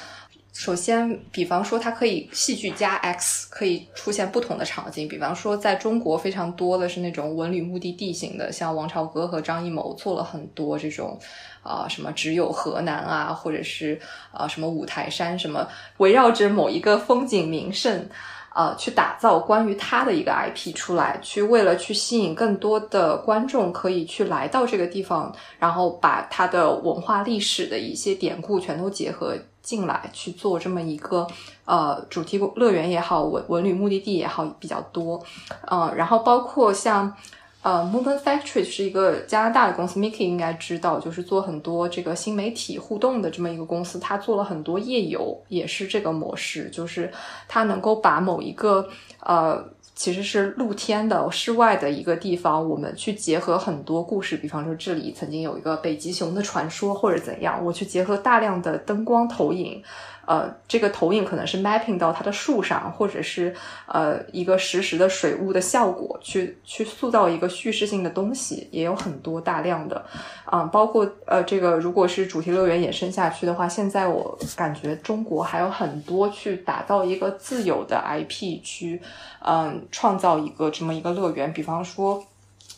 首先，比方说，它可以戏剧加 X，可以出现不同的场景。比方说，在中国非常多的是那种文旅目的地型的，像王朝歌和张艺谋做了很多这种，啊，什么只有河南啊，或者是啊什么五台山，什么围绕着某一个风景名胜，啊，去打造关于它的一个 IP 出来，去为了去吸引更多的观众可以去来到这个地方，然后把它的文化历史的一些典故全都结合。进来去做这么一个呃主题乐园也好，文文旅目的地也好比较多，呃，然后包括像呃 Moven Factory 是一个加拿大的公司，Mickey 应该知道，就是做很多这个新媒体互动的这么一个公司，他做了很多夜游，也是这个模式，就是他能够把某一个呃。其实是露天的室外的一个地方，我们去结合很多故事，比方说这里曾经有一个北极熊的传说，或者怎样，我去结合大量的灯光投影。呃，这个投影可能是 mapping 到它的树上，或者是呃一个实时的水雾的效果，去去塑造一个叙事性的东西，也有很多大量的啊，包括呃这个如果是主题乐园延伸下去的话，现在我感觉中国还有很多去打造一个自有的 IP 去嗯创造一个这么一个乐园，比方说。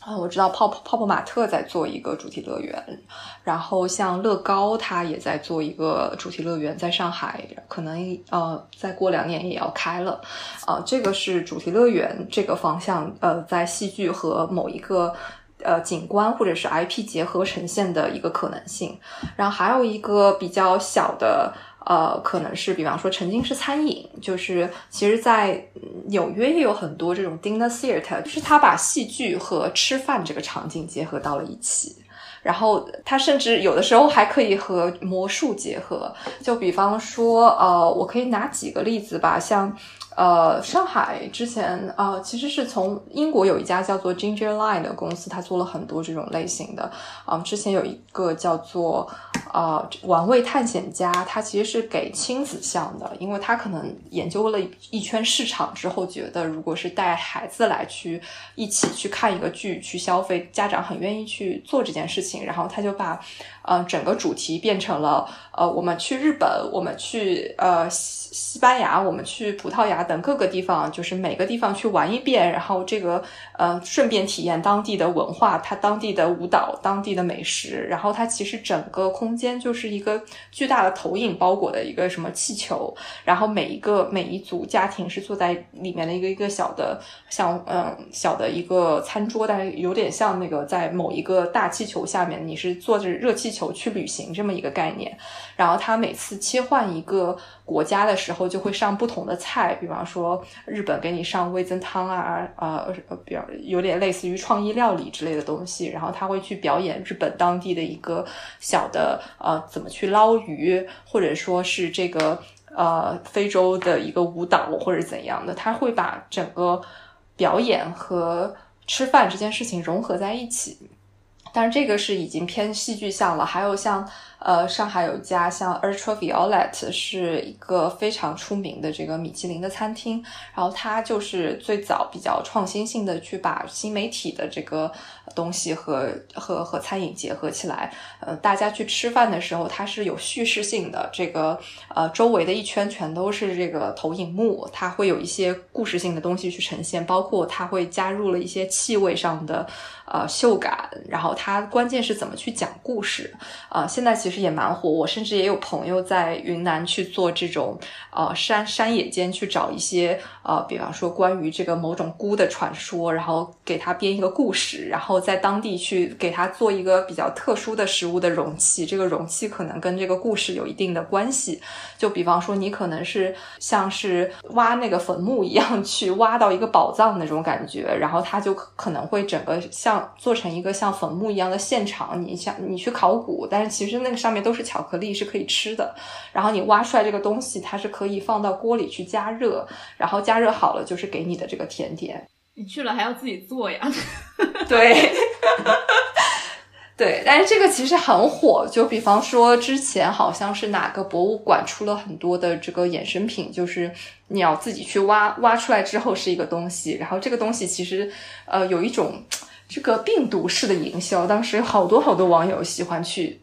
啊，我知道泡泡泡泡玛特在做一个主题乐园，然后像乐高，它也在做一个主题乐园，在上海，可能呃再过两年也要开了。啊，这个是主题乐园这个方向，呃，在戏剧和某一个呃景观或者是 IP 结合呈现的一个可能性。然后还有一个比较小的。呃，可能是比方说曾经是餐饮，就是其实，在纽约也有很多这种 dinner theater，就是他把戏剧和吃饭这个场景结合到了一起，然后他甚至有的时候还可以和魔术结合，就比方说，呃，我可以拿几个例子吧，像。呃，上海之前啊，其实是从英国有一家叫做 Ginger Line 的公司，它做了很多这种类型的。啊，之前有一个叫做啊玩味探险家，它其实是给亲子向的，因为他可能研究了一圈市场之后，觉得如果是带孩子来去一起去看一个剧去消费，家长很愿意去做这件事情，然后他就把呃整个主题变成了呃我们去日本，我们去呃。西西班牙，我们去葡萄牙等各个地方，就是每个地方去玩一遍，然后这个呃，顺便体验当地的文化，它当地的舞蹈，当地的美食，然后它其实整个空间就是一个巨大的投影包裹的一个什么气球，然后每一个每一组家庭是坐在里面的一个一个小的像嗯小的一个餐桌，但是有点像那个在某一个大气球下面，你是坐着热气球去旅行这么一个概念，然后他每次切换一个国家的。时候就会上不同的菜，比方说日本给你上味增汤啊，呃，比较有点类似于创意料理之类的东西。然后他会去表演日本当地的一个小的呃怎么去捞鱼，或者说是这个呃非洲的一个舞蹈或者怎样的。他会把整个表演和吃饭这件事情融合在一起。但是这个是已经偏戏剧向了，还有像。呃，上海有一家像 Ultra Violet，是一个非常出名的这个米其林的餐厅。然后它就是最早比较创新性的去把新媒体的这个东西和和和餐饮结合起来。呃，大家去吃饭的时候，它是有叙事性的，这个呃周围的一圈全都是这个投影幕，它会有一些故事性的东西去呈现，包括它会加入了一些气味上的呃嗅感。然后它关键是怎么去讲故事啊？现在其实。也蛮火，我甚至也有朋友在云南去做这种，呃，山山野间去找一些，呃，比方说关于这个某种菇的传说，然后给他编一个故事，然后在当地去给他做一个比较特殊的食物的容器，这个容器可能跟这个故事有一定的关系。就比方说，你可能是像是挖那个坟墓一样去挖到一个宝藏那种感觉，然后他就可能会整个像做成一个像坟墓一样的现场，你想你去考古，但是其实那个。上面都是巧克力，是可以吃的。然后你挖出来这个东西，它是可以放到锅里去加热，然后加热好了就是给你的这个甜点。你去了还要自己做呀？(laughs) 对，对。但是这个其实很火，就比方说之前好像是哪个博物馆出了很多的这个衍生品，就是你要自己去挖，挖出来之后是一个东西。然后这个东西其实呃有一种这个病毒式的营销，当时好多好多网友喜欢去。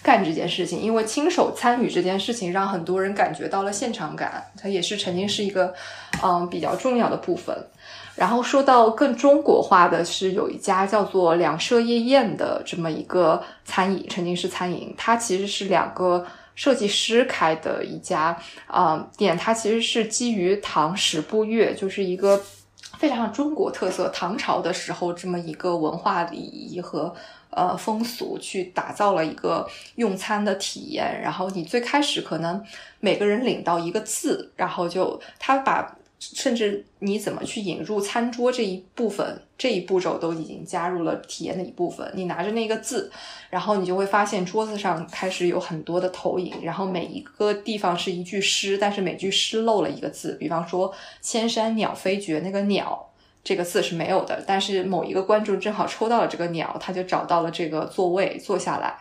干这件事情，因为亲手参与这件事情，让很多人感觉到了现场感，它也是曾经是一个嗯比较重要的部分。然后说到更中国化的是，有一家叫做两舍夜宴的这么一个餐饮，沉浸式餐饮，它其实是两个设计师开的一家啊店，它其实是基于唐十步乐，就是一个非常中国特色，唐朝的时候这么一个文化礼仪和。呃，风俗去打造了一个用餐的体验，然后你最开始可能每个人领到一个字，然后就他把甚至你怎么去引入餐桌这一部分这一步骤都已经加入了体验的一部分。你拿着那个字，然后你就会发现桌子上开始有很多的投影，然后每一个地方是一句诗，但是每句诗漏了一个字，比方说“千山鸟飞绝”，那个鸟。这个字是没有的，但是某一个观众正好抽到了这个鸟，他就找到了这个座位坐下来。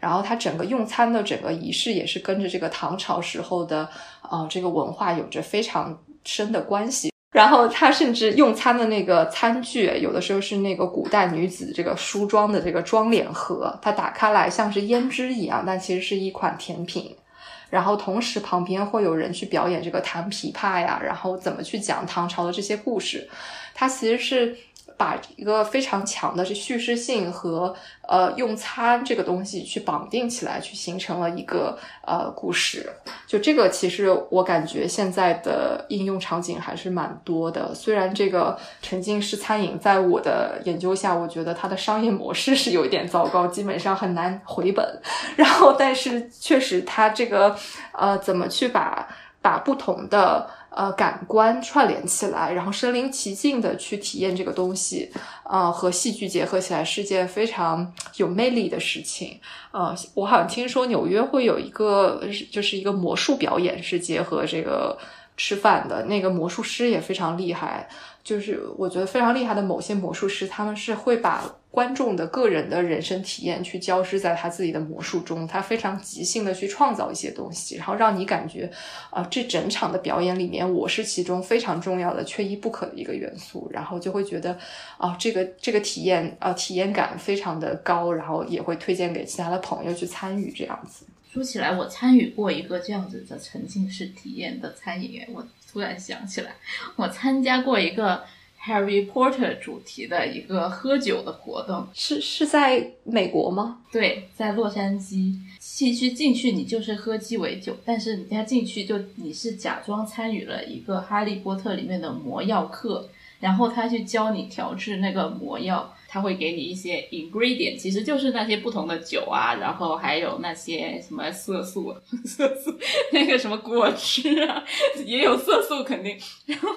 然后他整个用餐的整个仪式也是跟着这个唐朝时候的啊这个文化有着非常深的关系。然后他甚至用餐的那个餐具，有的时候是那个古代女子这个梳妆的这个妆脸盒，它打开来像是胭脂一样，但其实是一款甜品。然后同时旁边会有人去表演这个弹琵琶呀，然后怎么去讲唐朝的这些故事。它其实是把一个非常强的这叙事性和呃用餐这个东西去绑定起来，去形成了一个呃故事。就这个，其实我感觉现在的应用场景还是蛮多的。虽然这个沉浸式餐饮在我的研究下，我觉得它的商业模式是有一点糟糕，基本上很难回本。然后，但是确实它这个呃怎么去把把不同的。呃，感官串联起来，然后身临其境的去体验这个东西，呃，和戏剧结合起来是件非常有魅力的事情。呃，我好像听说纽约会有一个，就是一个魔术表演是结合这个吃饭的，那个魔术师也非常厉害。就是我觉得非常厉害的某些魔术师，他们是会把观众的个人的人生体验去交织在他自己的魔术中，他非常即兴的去创造一些东西，然后让你感觉，啊，这整场的表演里面我是其中非常重要的、缺一不可的一个元素，然后就会觉得，啊，这个这个体验，啊，体验感非常的高，然后也会推荐给其他的朋友去参与这样子。说起来，我参与过一个这样子的沉浸式体验的餐饮，我。突然想起来，我参加过一个 Harry Potter 主题的一个喝酒的活动，是是在美国吗？对，在洛杉矶。进去进去你就是喝鸡尾酒，但是你要进去就你是假装参与了一个哈利波特里面的魔药课，然后他去教你调制那个魔药。他会给你一些 ingredient，其实就是那些不同的酒啊，然后还有那些什么色素、(laughs) 色素那个什么果汁啊，也有色素肯定。然后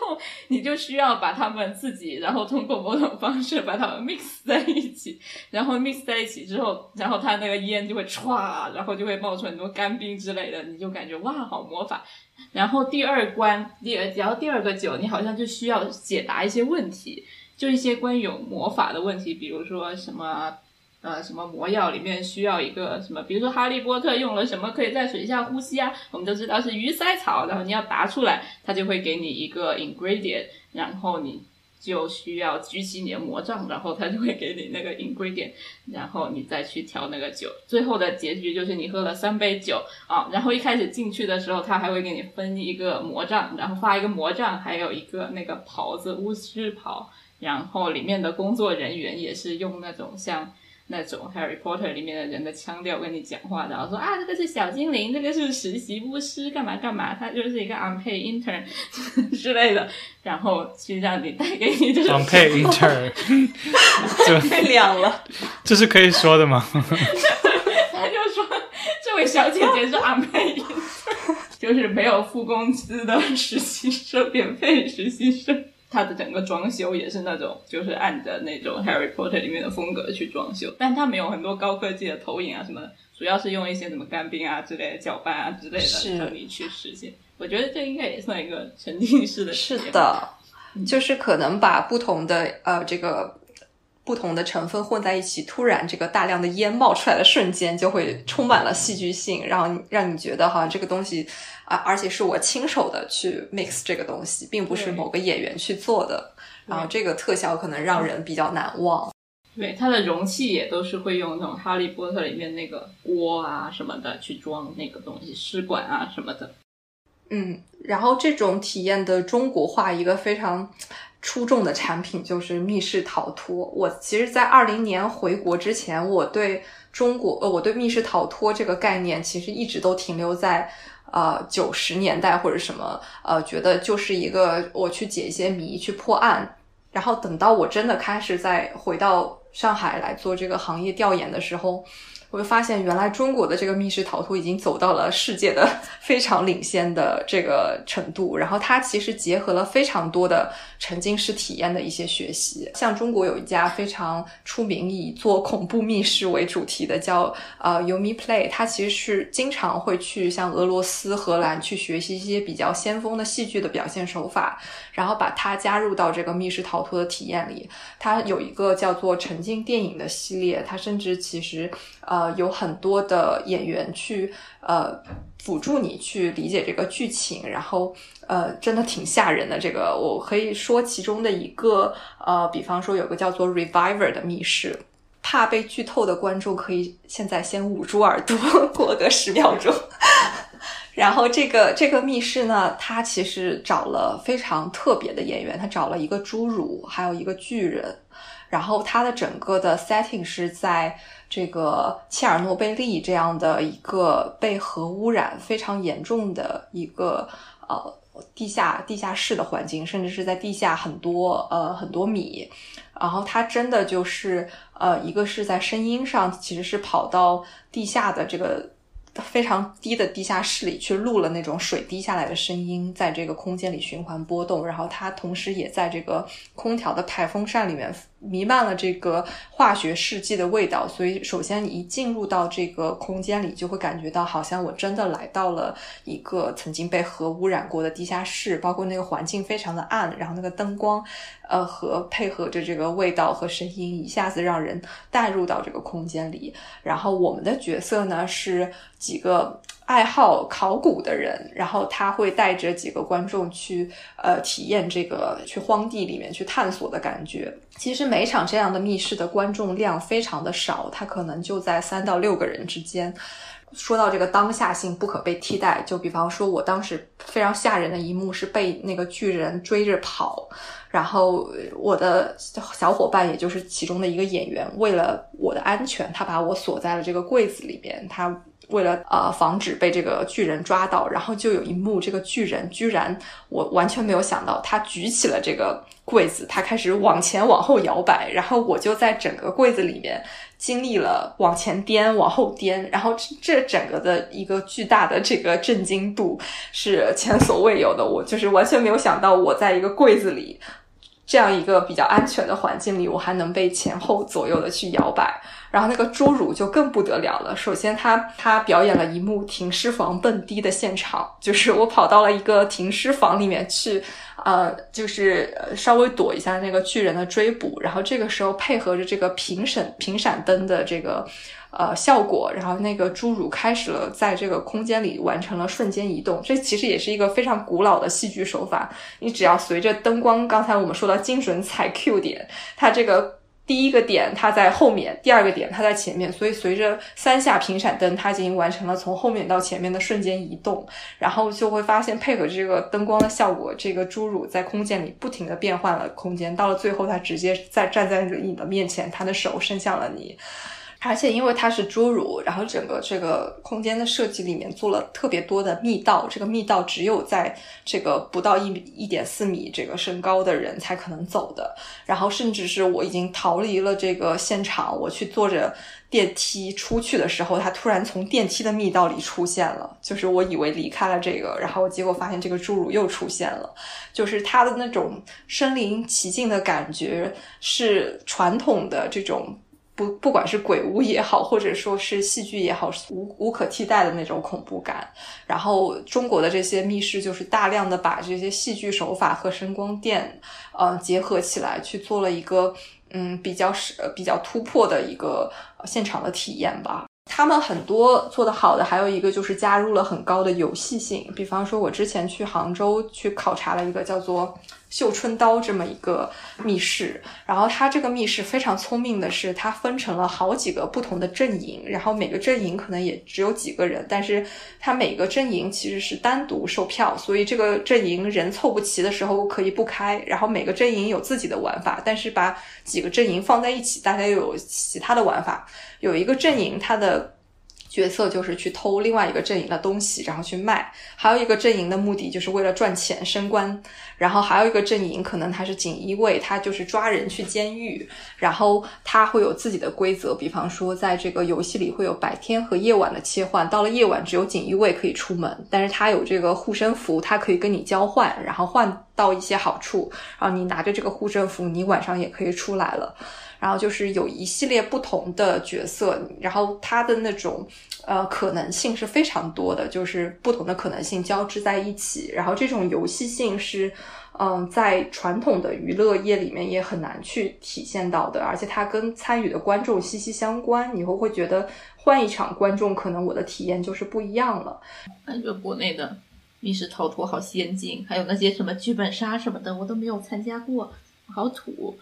你就需要把它们自己，然后通过某种方式把它们 mix 在一起，然后 mix 在一起之后，然后它那个烟就会歘，然后就会冒出很多干冰之类的，你就感觉哇，好魔法。然后第二关，第，然后第二个酒，你好像就需要解答一些问题。就一些关于有魔法的问题，比如说什么，呃，什么魔药里面需要一个什么，比如说哈利波特用了什么可以在水下呼吸啊，我们都知道是鱼鳃草，然后你要答出来，他就会给你一个 ingredient，然后你就需要举起你的魔杖，然后他就会给你那个 ingredient，然后你再去调那个酒，最后的结局就是你喝了三杯酒啊，然后一开始进去的时候，他还会给你分一个魔杖，然后发一个魔杖，还有一个那个袍子巫师袍。然后里面的工作人员也是用那种像那种《Harry Potter》里面的人的腔调跟你讲话，然后说啊，这个是小精灵，这个是实习巫师，干嘛干嘛，他就是一个 unpaid intern (laughs) 之类的，然后去让你带给你这种 unpaid intern，(laughs) 太亮了，这是可以说的吗？(laughs) 他就说这位小姐姐是 unpaid intern，就是没有付工资的实习生，免费实习生。它的整个装修也是那种，就是按着那种 Harry Potter 里面的风格去装修，但它没有很多高科技的投影啊什么，主要是用一些什么干冰啊之类的搅拌啊之类的让你去实现。我觉得这应该也算一个沉浸式的。是的，就是可能把不同的呃这个。不同的成分混在一起，突然这个大量的烟冒出来的瞬间，就会充满了戏剧性，让让你觉得好像这个东西啊，而且是我亲手的去 mix 这个东西，并不是某个演员去做的。然后这个特效可能让人比较难忘。对，它的容器也都是会用那种哈利波特里面那个锅啊什么的去装那个东西，试管啊什么的。嗯，然后这种体验的中国化一个非常。出众的产品就是密室逃脱。我其实，在二零年回国之前，我对中国呃，我对密室逃脱这个概念，其实一直都停留在呃九十年代或者什么呃，觉得就是一个我去解一些谜、去破案。然后等到我真的开始再回到上海来做这个行业调研的时候。我就发现，原来中国的这个密室逃脱已经走到了世界的 (laughs) 非常领先的这个程度。然后它其实结合了非常多的沉浸式体验的一些学习。像中国有一家非常出名以做恐怖密室为主题的，叫呃 Umi Play，它其实是经常会去像俄罗斯、荷兰去学习一些比较先锋的戏剧的表现手法，然后把它加入到这个密室逃脱的体验里。它有一个叫做沉浸电影的系列，它甚至其实呃。有很多的演员去呃辅助你去理解这个剧情，然后呃真的挺吓人的。这个我可以说其中的一个呃，比方说有个叫做 Reviver 的密室，怕被剧透的观众可以现在先捂住耳朵，(laughs) 过个十秒钟。(laughs) 然后这个这个密室呢，他其实找了非常特别的演员，他找了一个侏儒，还有一个巨人。然后它的整个的 setting 是在这个切尔诺贝利这样的一个被核污染非常严重的一个呃地下地下室的环境，甚至是在地下很多呃很多米。然后它真的就是呃一个是在声音上，其实是跑到地下的这个。非常低的地下室里去录了那种水滴下来的声音，在这个空间里循环波动，然后它同时也在这个空调的排风扇里面弥漫了这个化学试剂的味道，所以首先一进入到这个空间里，就会感觉到好像我真的来到了一个曾经被核污染过的地下室，包括那个环境非常的暗，然后那个灯光，呃，和配合着这个味道和声音，一下子让人带入到这个空间里。然后我们的角色呢是。几个爱好考古的人，然后他会带着几个观众去，呃，体验这个去荒地里面去探索的感觉。其实每场这样的密室的观众量非常的少，他可能就在三到六个人之间。说到这个当下性不可被替代，就比方说我当时非常吓人的一幕是被那个巨人追着跑，然后我的小伙伴也就是其中的一个演员，为了我的安全，他把我锁在了这个柜子里边，他。为了呃防止被这个巨人抓到，然后就有一幕，这个巨人居然我完全没有想到，他举起了这个柜子，他开始往前往后摇摆，然后我就在整个柜子里面经历了往前颠、往后颠，然后这整个的一个巨大的这个震惊度是前所未有的，我就是完全没有想到我在一个柜子里这样一个比较安全的环境里，我还能被前后左右的去摇摆。然后那个侏儒就更不得了了。首先，他他表演了一幕停尸房蹦迪的现场，就是我跑到了一个停尸房里面去，呃，就是稍微躲一下那个巨人的追捕。然后这个时候配合着这个频闪频闪灯的这个呃效果，然后那个侏儒开始了在这个空间里完成了瞬间移动。这其实也是一个非常古老的戏剧手法。你只要随着灯光，刚才我们说的精准踩 Q 点，它这个。第一个点它在后面，第二个点它在前面，所以随着三下频闪灯，它已经完成了从后面到前面的瞬间移动，然后就会发现配合这个灯光的效果，这个侏儒在空间里不停的变换了空间，到了最后，他直接在站在你的面前，他的手伸向了你。而且因为它是侏儒，然后整个这个空间的设计里面做了特别多的密道，这个密道只有在这个不到一米一点四米这个身高的人才可能走的。然后甚至是我已经逃离了这个现场，我去坐着电梯出去的时候，他突然从电梯的密道里出现了。就是我以为离开了这个，然后结果发现这个侏儒又出现了。就是他的那种身临其境的感觉，是传统的这种。不，不管是鬼屋也好，或者说是戏剧也好，无无可替代的那种恐怖感。然后中国的这些密室，就是大量的把这些戏剧手法和声光电，呃，结合起来去做了一个，嗯，比较是比较突破的一个现场的体验吧。他们很多做的好的，还有一个就是加入了很高的游戏性。比方说，我之前去杭州去考察了一个叫做。绣春刀这么一个密室，然后它这个密室非常聪明的是，它分成了好几个不同的阵营，然后每个阵营可能也只有几个人，但是它每个阵营其实是单独售票，所以这个阵营人凑不齐的时候可以不开，然后每个阵营有自己的玩法，但是把几个阵营放在一起，大家又有其他的玩法。有一个阵营它的。角色就是去偷另外一个阵营的东西，然后去卖；还有一个阵营的目的就是为了赚钱升官；然后还有一个阵营可能他是锦衣卫，他就是抓人去监狱。然后他会有自己的规则，比方说在这个游戏里会有白天和夜晚的切换，到了夜晚只有锦衣卫可以出门，但是他有这个护身符，他可以跟你交换，然后换到一些好处，然后你拿着这个护身符，你晚上也可以出来了。然后就是有一系列不同的角色，然后它的那种呃可能性是非常多的，就是不同的可能性交织在一起。然后这种游戏性是嗯在传统的娱乐业里面也很难去体现到的，而且它跟参与的观众息息相关。你会会觉得换一场观众，可能我的体验就是不一样了。感觉国内的密室逃脱好先进，还有那些什么剧本杀什么的，我都没有参加过，好土。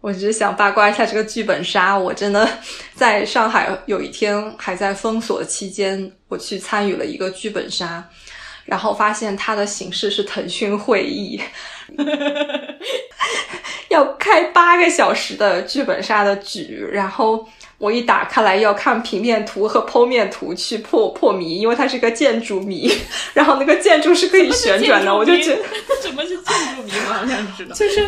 我只是想八卦一下这个剧本杀。我真的在上海有一天还在封锁期间，我去参与了一个剧本杀，然后发现它的形式是腾讯会议，(laughs) 要开八个小时的剧本杀的局，然后我一打开来要看平面图和剖面图去破破谜，因为它是个建筑谜，然后那个建筑是可以旋转的，我就觉得 (laughs) 什么是建筑迷？我好想知道。(laughs) 就是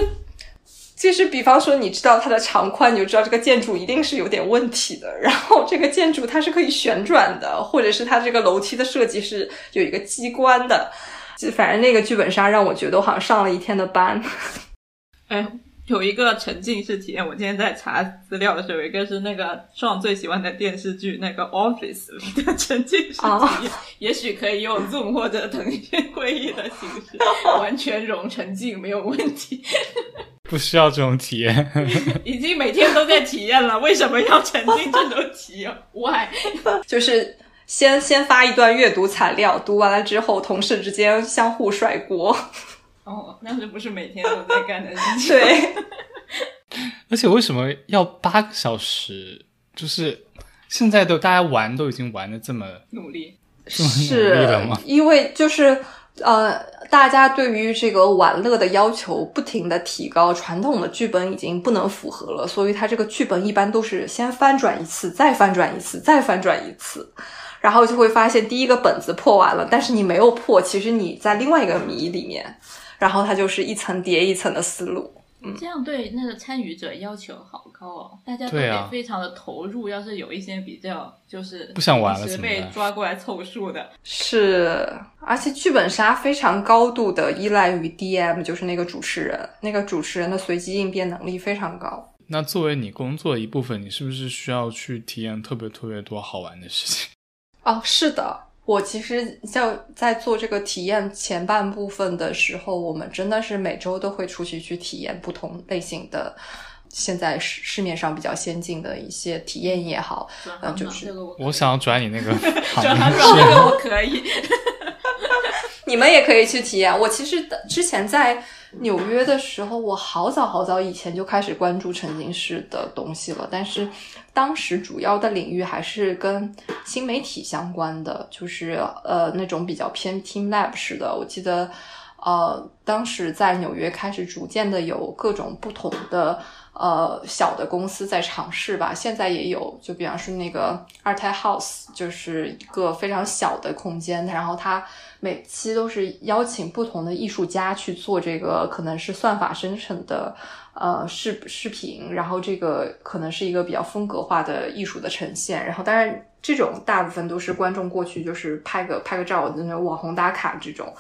就是，比方说，你知道它的长宽，你就知道这个建筑一定是有点问题的。然后这个建筑它是可以旋转的，或者是它这个楼梯的设计是有一个机关的。就反正那个剧本杀让我觉得我好像上了一天的班。(laughs) 哎，有一个沉浸式体验，我今天在查资料的时候，有一个是那个壮最喜欢的电视剧那个《Office》里的沉浸式体验，也许可以用 Zoom 或者腾讯会议的形式完全融沉浸，没有问题。(laughs) 不需要这种体验，(laughs) 已经每天都在体验了，为什么要沉浸这种体验？Why？(laughs) 就是先先发一段阅读材料，读完了之后，同事之间相互甩锅。哦，那是不是每天都在干的事情？(laughs) 对。(laughs) 而且为什么要八个小时？就是现在都大家玩都已经玩的这么努力，这么努力了吗？因为就是呃，大家对于这个玩乐的要求不停的提高，传统的剧本已经不能符合了，所以它这个剧本一般都是先翻转一次，再翻转一次，再翻转一次，然后就会发现第一个本子破完了，但是你没有破，其实你在另外一个谜里面，然后它就是一层叠一层的思路。嗯，这样对那个参与者要求好高哦，大家都得非常的投入。要是有一些比较就是不想玩了是被抓过来凑数的，是，而且剧本杀非常高度的依赖于 DM，就是那个主持人，那个主持人的随机应变能力非常高。那作为你工作一部分，你是不是需要去体验特别特别多好玩的事情？哦，是的，我其实像在做这个体验前半部分的时候，我们真的是每周都会出去去体验不同类型的，现在市市面上比较先进的一些体验也好，嗯就是我我想要转你那个行转行转那个我可以。(laughs) (laughs) 你们也可以去体验。我其实之前在纽约的时候，我好早好早以前就开始关注沉浸式的东西了，但是当时主要的领域还是跟新媒体相关的，就是呃那种比较偏 Team Lab 式的。我记得呃当时在纽约开始逐渐的有各种不同的。呃，小的公司在尝试吧，现在也有，就比方说那个 Art House，就是一个非常小的空间，然后它每期都是邀请不同的艺术家去做这个，可能是算法生成的呃视视频，然后这个可能是一个比较风格化的艺术的呈现，然后当然这种大部分都是观众过去就是拍个拍个照，那种网红打卡这种。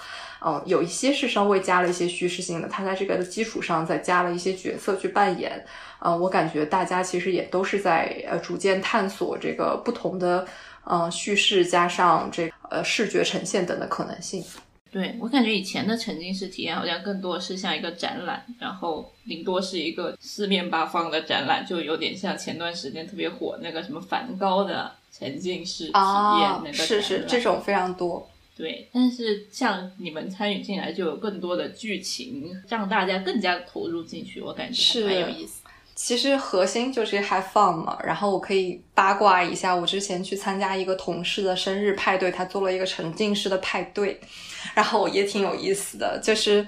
嗯，有一些是稍微加了一些叙事性的，它在这个的基础上再加了一些角色去扮演。嗯，我感觉大家其实也都是在呃逐渐探索这个不同的呃叙事加上这呃视觉呈现等的可能性。对我感觉以前的沉浸式体验好像更多是像一个展览，然后顶多是一个四面八方的展览，就有点像前段时间特别火那个什么梵高的沉浸式体验啊那个，是是这种非常多。对，但是像你们参与进来，就有更多的剧情，让大家更加投入进去，我感觉是还蛮有意思。其实核心就是 have fun 嘛，然后我可以八卦一下，我之前去参加一个同事的生日派对，他做了一个沉浸式的派对，然后也挺有意思的，就是。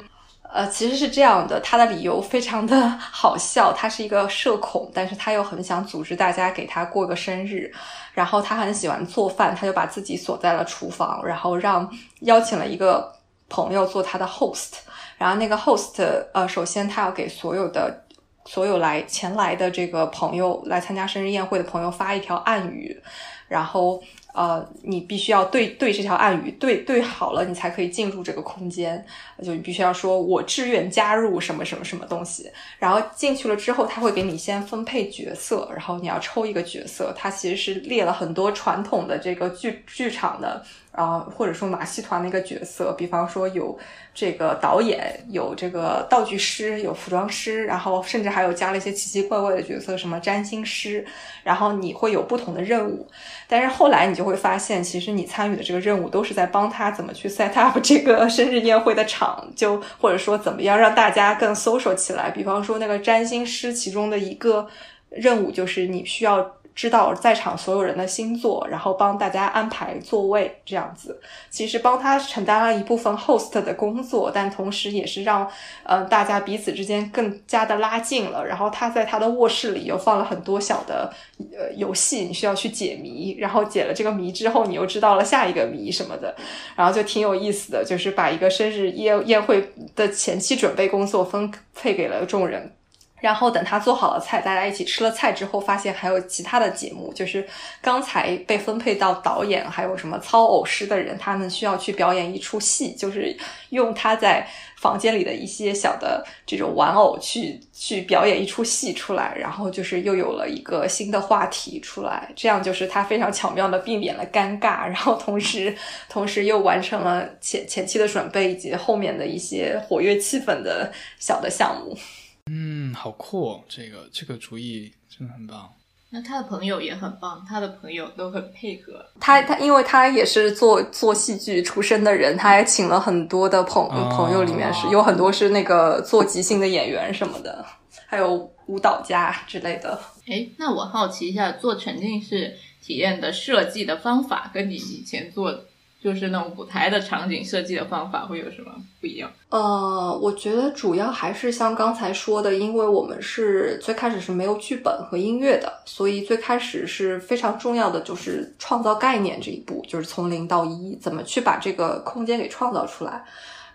呃，其实是这样的，他的理由非常的 (laughs) 好笑。他是一个社恐，但是他又很想组织大家给他过个生日。然后他很喜欢做饭，他就把自己锁在了厨房，然后让邀请了一个朋友做他的 host。然后那个 host，呃，首先他要给所有的所有来前来的这个朋友来参加生日宴会的朋友发一条暗语，然后呃，你必须要对对这条暗语对对好了，你才可以进入这个空间。就你必须要说我志愿加入什么什么什么东西，然后进去了之后，他会给你先分配角色，然后你要抽一个角色。它其实是列了很多传统的这个剧剧场的啊，或者说马戏团的一个角色，比方说有这个导演，有这个道具师，有服装师，然后甚至还有加了一些奇奇怪怪的角色，什么占星师，然后你会有不同的任务。但是后来你就会发现，其实你参与的这个任务都是在帮他怎么去 set up 这个生日宴会的场，就或者说怎么样让大家更 social 起来。比方说那个占星师其中的一个任务就是你需要。知道在场所有人的星座，然后帮大家安排座位，这样子，其实帮他承担了一部分 host 的工作，但同时也是让呃大家彼此之间更加的拉近了。然后他在他的卧室里又放了很多小的呃游戏，你需要去解谜，然后解了这个谜之后，你又知道了下一个谜什么的，然后就挺有意思的，就是把一个生日宴宴会的前期准备工作分配给了众人。然后等他做好了菜，大家一起吃了菜之后，发现还有其他的节目，就是刚才被分配到导演还有什么操偶师的人，他们需要去表演一出戏，就是用他在房间里的一些小的这种玩偶去去表演一出戏出来，然后就是又有了一个新的话题出来，这样就是他非常巧妙的避免了尴尬，然后同时同时又完成了前前期的准备以及后面的一些活跃气氛的小的项目。嗯，好酷！哦，这个这个主意真的很棒。那他的朋友也很棒，他的朋友都很配合。他他，因为他也是做做戏剧出身的人，他还请了很多的朋朋友，里面是有很多是那个做即兴的演员什么的，还有舞蹈家之类的。哎，那我好奇一下，做沉浸式体验的设计的方法，跟你以前做。就是那种舞台的场景设计的方法会有什么不一样？呃，我觉得主要还是像刚才说的，因为我们是最开始是没有剧本和音乐的，所以最开始是非常重要的就是创造概念这一步，就是从零到一，怎么去把这个空间给创造出来。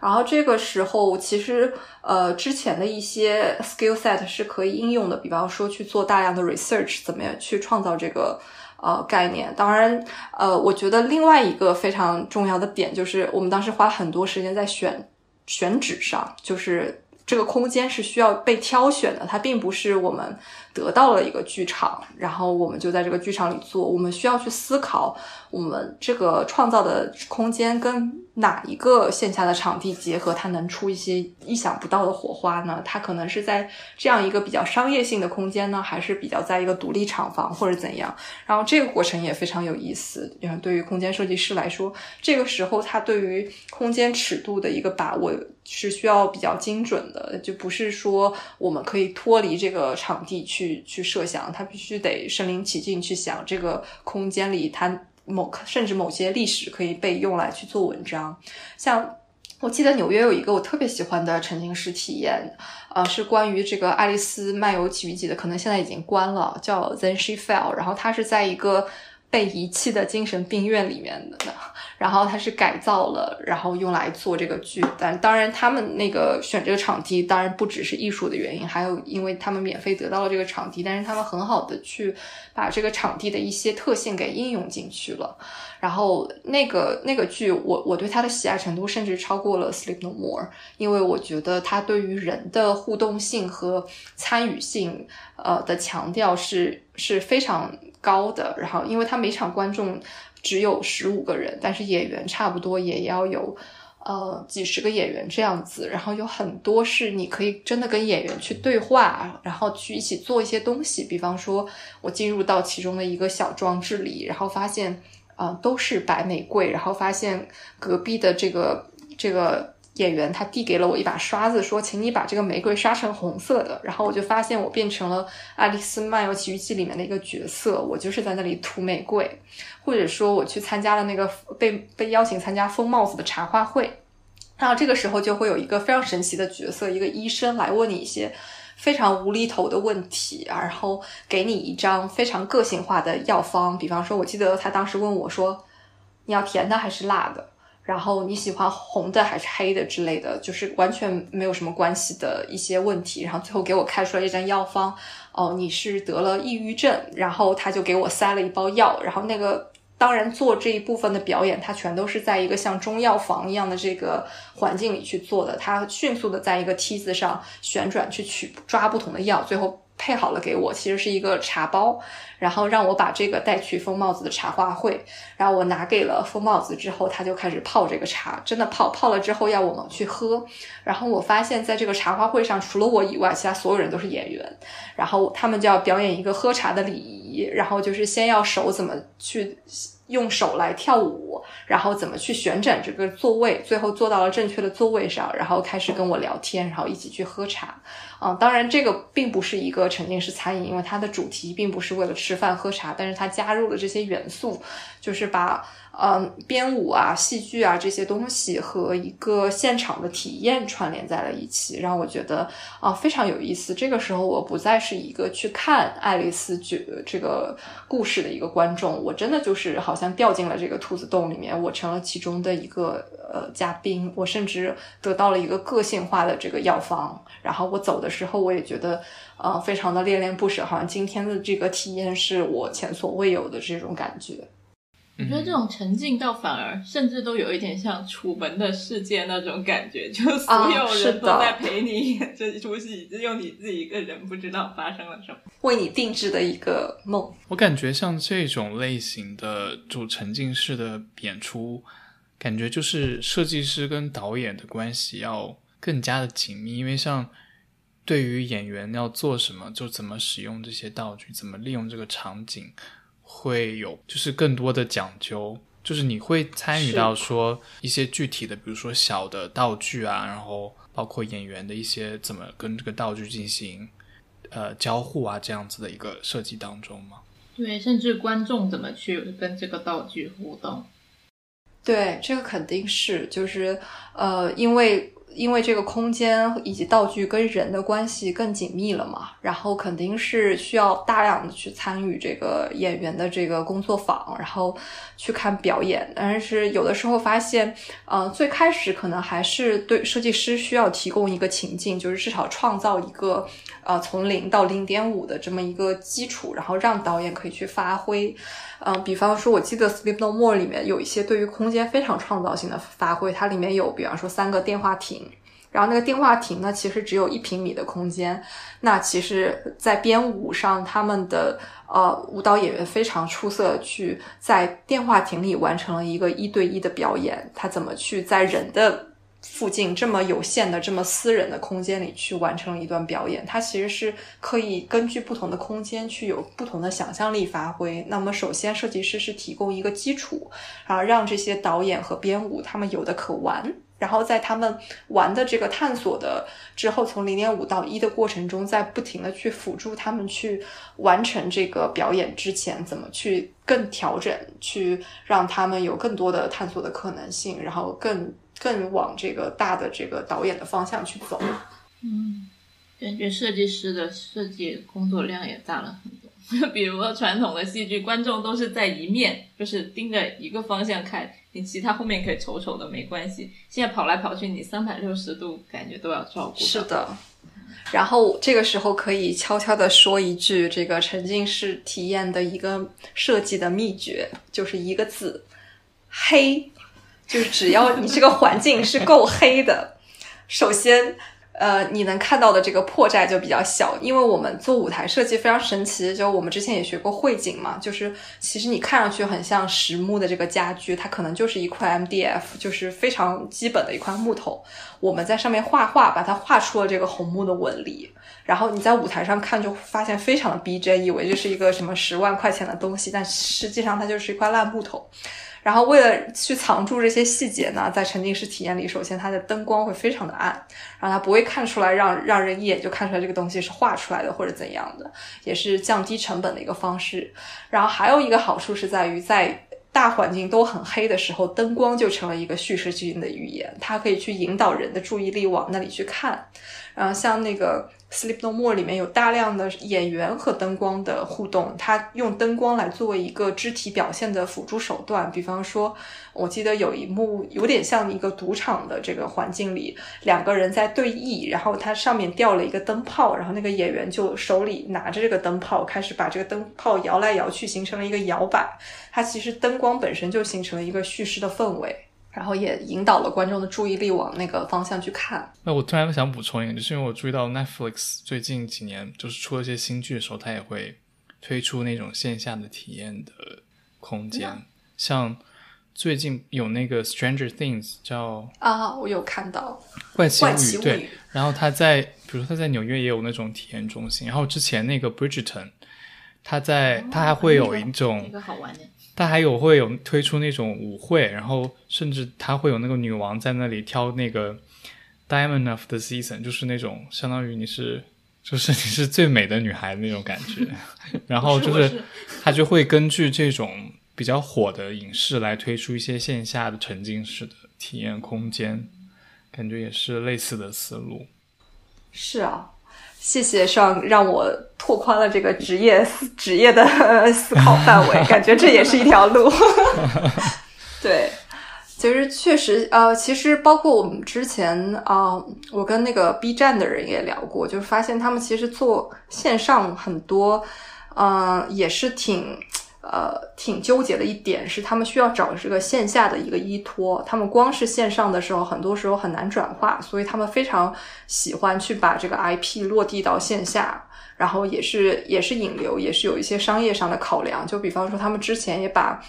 然后这个时候，其实呃之前的一些 skill set 是可以应用的，比方说去做大量的 research，怎么样去创造这个。呃，概念。当然，呃，我觉得另外一个非常重要的点就是，我们当时花很多时间在选选址上，就是这个空间是需要被挑选的，它并不是我们得到了一个剧场，然后我们就在这个剧场里做，我们需要去思考我们这个创造的空间跟。哪一个线下的场地结合，它能出一些意想不到的火花呢？它可能是在这样一个比较商业性的空间呢，还是比较在一个独立厂房或者怎样？然后这个过程也非常有意思。嗯，对于空间设计师来说，这个时候他对于空间尺度的一个把握是需要比较精准的，就不是说我们可以脱离这个场地去去去设想，他必须得身临其境去想这个空间里他。某甚至某些历史可以被用来去做文章，像我记得纽约有一个我特别喜欢的沉浸式体验，呃，是关于这个《爱丽丝漫游奇遇记》的，可能现在已经关了，叫 Then She Fell，然后它是在一个。被遗弃的精神病院里面的，然后它是改造了，然后用来做这个剧。但当然，他们那个选这个场地，当然不只是艺术的原因，还有因为他们免费得到了这个场地，但是他们很好的去把这个场地的一些特性给应用进去了。然后那个那个剧，我我对它的喜爱程度甚至超过了《Sleep No More》，因为我觉得它对于人的互动性和参与性，呃的强调是是非常。高的，然后因为他每场观众只有十五个人，但是演员差不多也要有呃几十个演员这样子，然后有很多是你可以真的跟演员去对话，然后去一起做一些东西。比方说，我进入到其中的一个小装置里，然后发现啊都是白玫瑰，然后发现隔壁的这个这个。演员他递给了我一把刷子，说：“请你把这个玫瑰刷成红色的。”然后我就发现我变成了《爱丽丝漫游奇遇记》里面的一个角色，我就是在那里涂玫瑰，或者说我去参加了那个被被邀请参加疯帽子的茶话会，然后这个时候就会有一个非常神奇的角色，一个医生来问你一些非常无厘头的问题，然后给你一张非常个性化的药方，比方说，我记得他当时问我说：“你要甜的还是辣的？”然后你喜欢红的还是黑的之类的，就是完全没有什么关系的一些问题。然后最后给我开出来一张药方，哦，你是得了抑郁症，然后他就给我塞了一包药。然后那个当然做这一部分的表演，他全都是在一个像中药房一样的这个环境里去做的。他迅速的在一个梯子上旋转去取抓不同的药，最后。配好了给我，其实是一个茶包，然后让我把这个带去风帽子的茶话会，然后我拿给了风帽子之后，他就开始泡这个茶，真的泡泡了之后要我们去喝，然后我发现在这个茶话会上，除了我以外，其他所有人都是演员，然后他们就要表演一个喝茶的礼仪，然后就是先要手怎么去。用手来跳舞，然后怎么去旋转这个座位，最后坐到了正确的座位上，然后开始跟我聊天，然后一起去喝茶。嗯，当然这个并不是一个沉浸式餐饮，因为它的主题并不是为了吃饭喝茶，但是它加入了这些元素，就是把。嗯，编舞啊、戏剧啊这些东西和一个现场的体验串联在了一起，让我觉得啊非常有意思。这个时候，我不再是一个去看爱丽丝剧这个故事的一个观众，我真的就是好像掉进了这个兔子洞里面，我成了其中的一个呃嘉宾。我甚至得到了一个个性化的这个药方，然后我走的时候，我也觉得呃非常的恋恋不舍，好像今天的这个体验是我前所未有的这种感觉。我觉得这种沉浸到反而甚至都有一点像《楚门的世界》那种感觉，就所有人都在陪你演这一出戏，只有你自己一个人不知道发生了什么，为你定制的一个梦。我感觉像这种类型的就沉浸式的演出，感觉就是设计师跟导演的关系要更加的紧密，因为像对于演员要做什么，就怎么使用这些道具，怎么利用这个场景。会有就是更多的讲究，就是你会参与到说一些具体的，比如说小的道具啊，然后包括演员的一些怎么跟这个道具进行呃交互啊这样子的一个设计当中吗？对，甚至观众怎么去跟这个道具互动？对，这个肯定是，就是呃，因为。因为这个空间以及道具跟人的关系更紧密了嘛，然后肯定是需要大量的去参与这个演员的这个工作坊，然后去看表演。但是有的时候发现，呃，最开始可能还是对设计师需要提供一个情境，就是至少创造一个呃从零到零点五的这么一个基础，然后让导演可以去发挥。嗯，比方说，我记得《Sleep No More》里面有一些对于空间非常创造性的发挥，它里面有，比方说三个电话亭，然后那个电话亭呢，其实只有一平米的空间。那其实，在编舞上，他们的呃舞蹈演员非常出色，去在电话亭里完成了一个一对一的表演。他怎么去在人的附近这么有限的、这么私人的空间里去完成一段表演，它其实是可以根据不同的空间去有不同的想象力发挥。那么，首先设计师是提供一个基础，然后让这些导演和编舞他们有的可玩，然后在他们玩的这个探索的之后，从零点五到一的过程中，在不停的去辅助他们去完成这个表演之前，怎么去更调整，去让他们有更多的探索的可能性，然后更。更往这个大的这个导演的方向去走。嗯，感觉设计师的设计工作量也大了很多。(laughs) 比如说传统的戏剧，观众都是在一面，就是盯着一个方向看，其他后面可以瞅瞅的没关系。现在跑来跑去，你三百六十度感觉都要照顾。是的。然后这个时候可以悄悄的说一句，这个沉浸式体验的一个设计的秘诀，就是一个字：黑。就是只要你这个环境是够黑的，首先，呃，你能看到的这个破绽就比较小。因为我们做舞台设计非常神奇，就我们之前也学过绘景嘛，就是其实你看上去很像实木的这个家具，它可能就是一块 MDF，就是非常基本的一块木头。我们在上面画画，把它画出了这个红木的纹理，然后你在舞台上看就发现非常的逼真，以为这是一个什么十万块钱的东西，但实际上它就是一块烂木头。然后为了去藏住这些细节呢，在沉浸式体验里，首先它的灯光会非常的暗，然后它不会看出来让让人一眼就看出来这个东西是画出来的或者怎样的，也是降低成本的一个方式。然后还有一个好处是在于，在大环境都很黑的时候，灯光就成了一个叙事性的语言，它可以去引导人的注意力往那里去看。然后像那个。Sleep No More 里面有大量的演员和灯光的互动，他用灯光来作为一个肢体表现的辅助手段。比方说，我记得有一幕有点像一个赌场的这个环境里，两个人在对弈，然后它上面掉了一个灯泡，然后那个演员就手里拿着这个灯泡，开始把这个灯泡摇来摇去，形成了一个摇摆。它其实灯光本身就形成了一个叙事的氛围。然后也引导了观众的注意力往那个方向去看。那我突然想补充一个，就是因为我注意到 Netflix 最近几年就是出了一些新剧的时候，它也会推出那种线下的体验的空间，像最近有那个 Stranger Things 叫啊，我有看到。怪奇物语，奇物对，然后他在比如说他在纽约也有那种体验中心，然后之前那个 Bridgerton，他在他还会有一种那个好玩的，它还有会有推出那种舞会，然后甚至它会有那个女王在那里挑那个 Diamond of the Season，就是那种相当于你是 (laughs) 就是你是最美的女孩的那种感觉。(laughs) 然后就是我是它就会根据这种比较火的影视来推出一些线下的沉浸式的体验空间，感觉也是类似的思路。是啊，谢谢上让我拓宽了这个职业思 (laughs) 职业的思考范围，(laughs) 感觉这也是一条路。(laughs) 对，其实确实，呃，其实包括我们之前啊、呃我跟那个 B 站的人也聊过，就是发现他们其实做线上很多，嗯、也是挺。呃，挺纠结的一点是，他们需要找这个线下的一个依托。他们光是线上的时候，很多时候很难转化，所以他们非常喜欢去把这个 IP 落地到线下，然后也是也是引流，也是有一些商业上的考量。就比方说，他们之前也把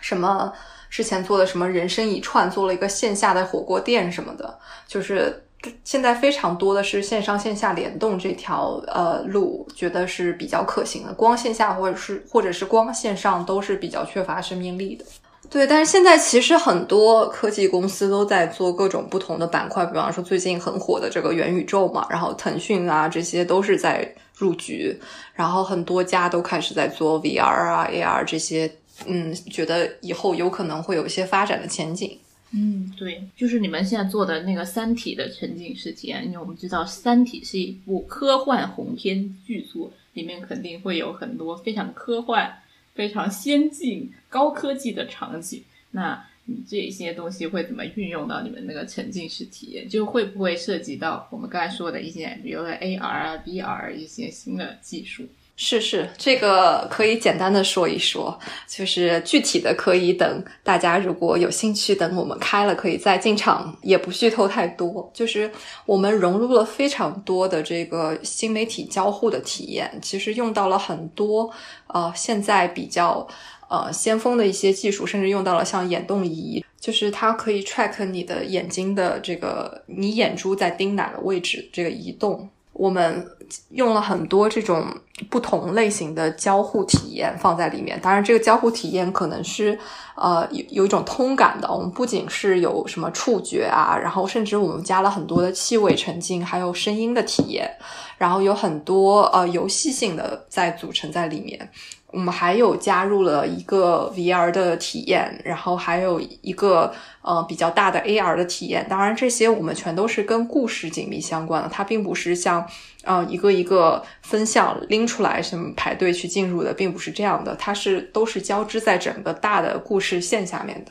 什么之前做的什么人生一串做了一个线下的火锅店什么的，就是现在非常多的是线上线下联动这条呃路，觉得是比较可行的。光线下或者是或者是光线上都是比较缺乏生命力的。对，但是现在其实很多科技公司都在做各种不同的板块，比方说最近很火的这个元宇宙嘛，然后腾讯啊这些都是在入局，然后很多家都开始在做 VR 啊、AR 这些，嗯，觉得以后有可能会有一些发展的前景。嗯，对，就是你们现在做的那个《三体》的沉浸式体验，因为我们知道《三体》是一部科幻鸿篇巨作，里面肯定会有很多非常科幻、非常先进、高科技的场景。那你这些东西会怎么运用到你们那个沉浸式体验？就会不会涉及到我们刚才说的一些，比如说 AR 啊、VR 一些新的技术？是是，这个可以简单的说一说，就是具体的可以等大家如果有兴趣，等我们开了可以再进场，也不剧透太多。就是我们融入了非常多的这个新媒体交互的体验，其实用到了很多呃现在比较呃先锋的一些技术，甚至用到了像眼动仪，就是它可以 track 你的眼睛的这个你眼珠在盯哪个位置这个移动。我们用了很多这种不同类型的交互体验放在里面，当然这个交互体验可能是呃有有一种通感的。我们不仅是有什么触觉啊，然后甚至我们加了很多的气味沉浸，还有声音的体验，然后有很多呃游戏性的在组成在里面。我们还有加入了一个 VR 的体验，然后还有一个呃比较大的 AR 的体验。当然，这些我们全都是跟故事紧密相关的，它并不是像呃一个一个分项拎出来什么排队去进入的，并不是这样的，它是都是交织在整个大的故事线下面的。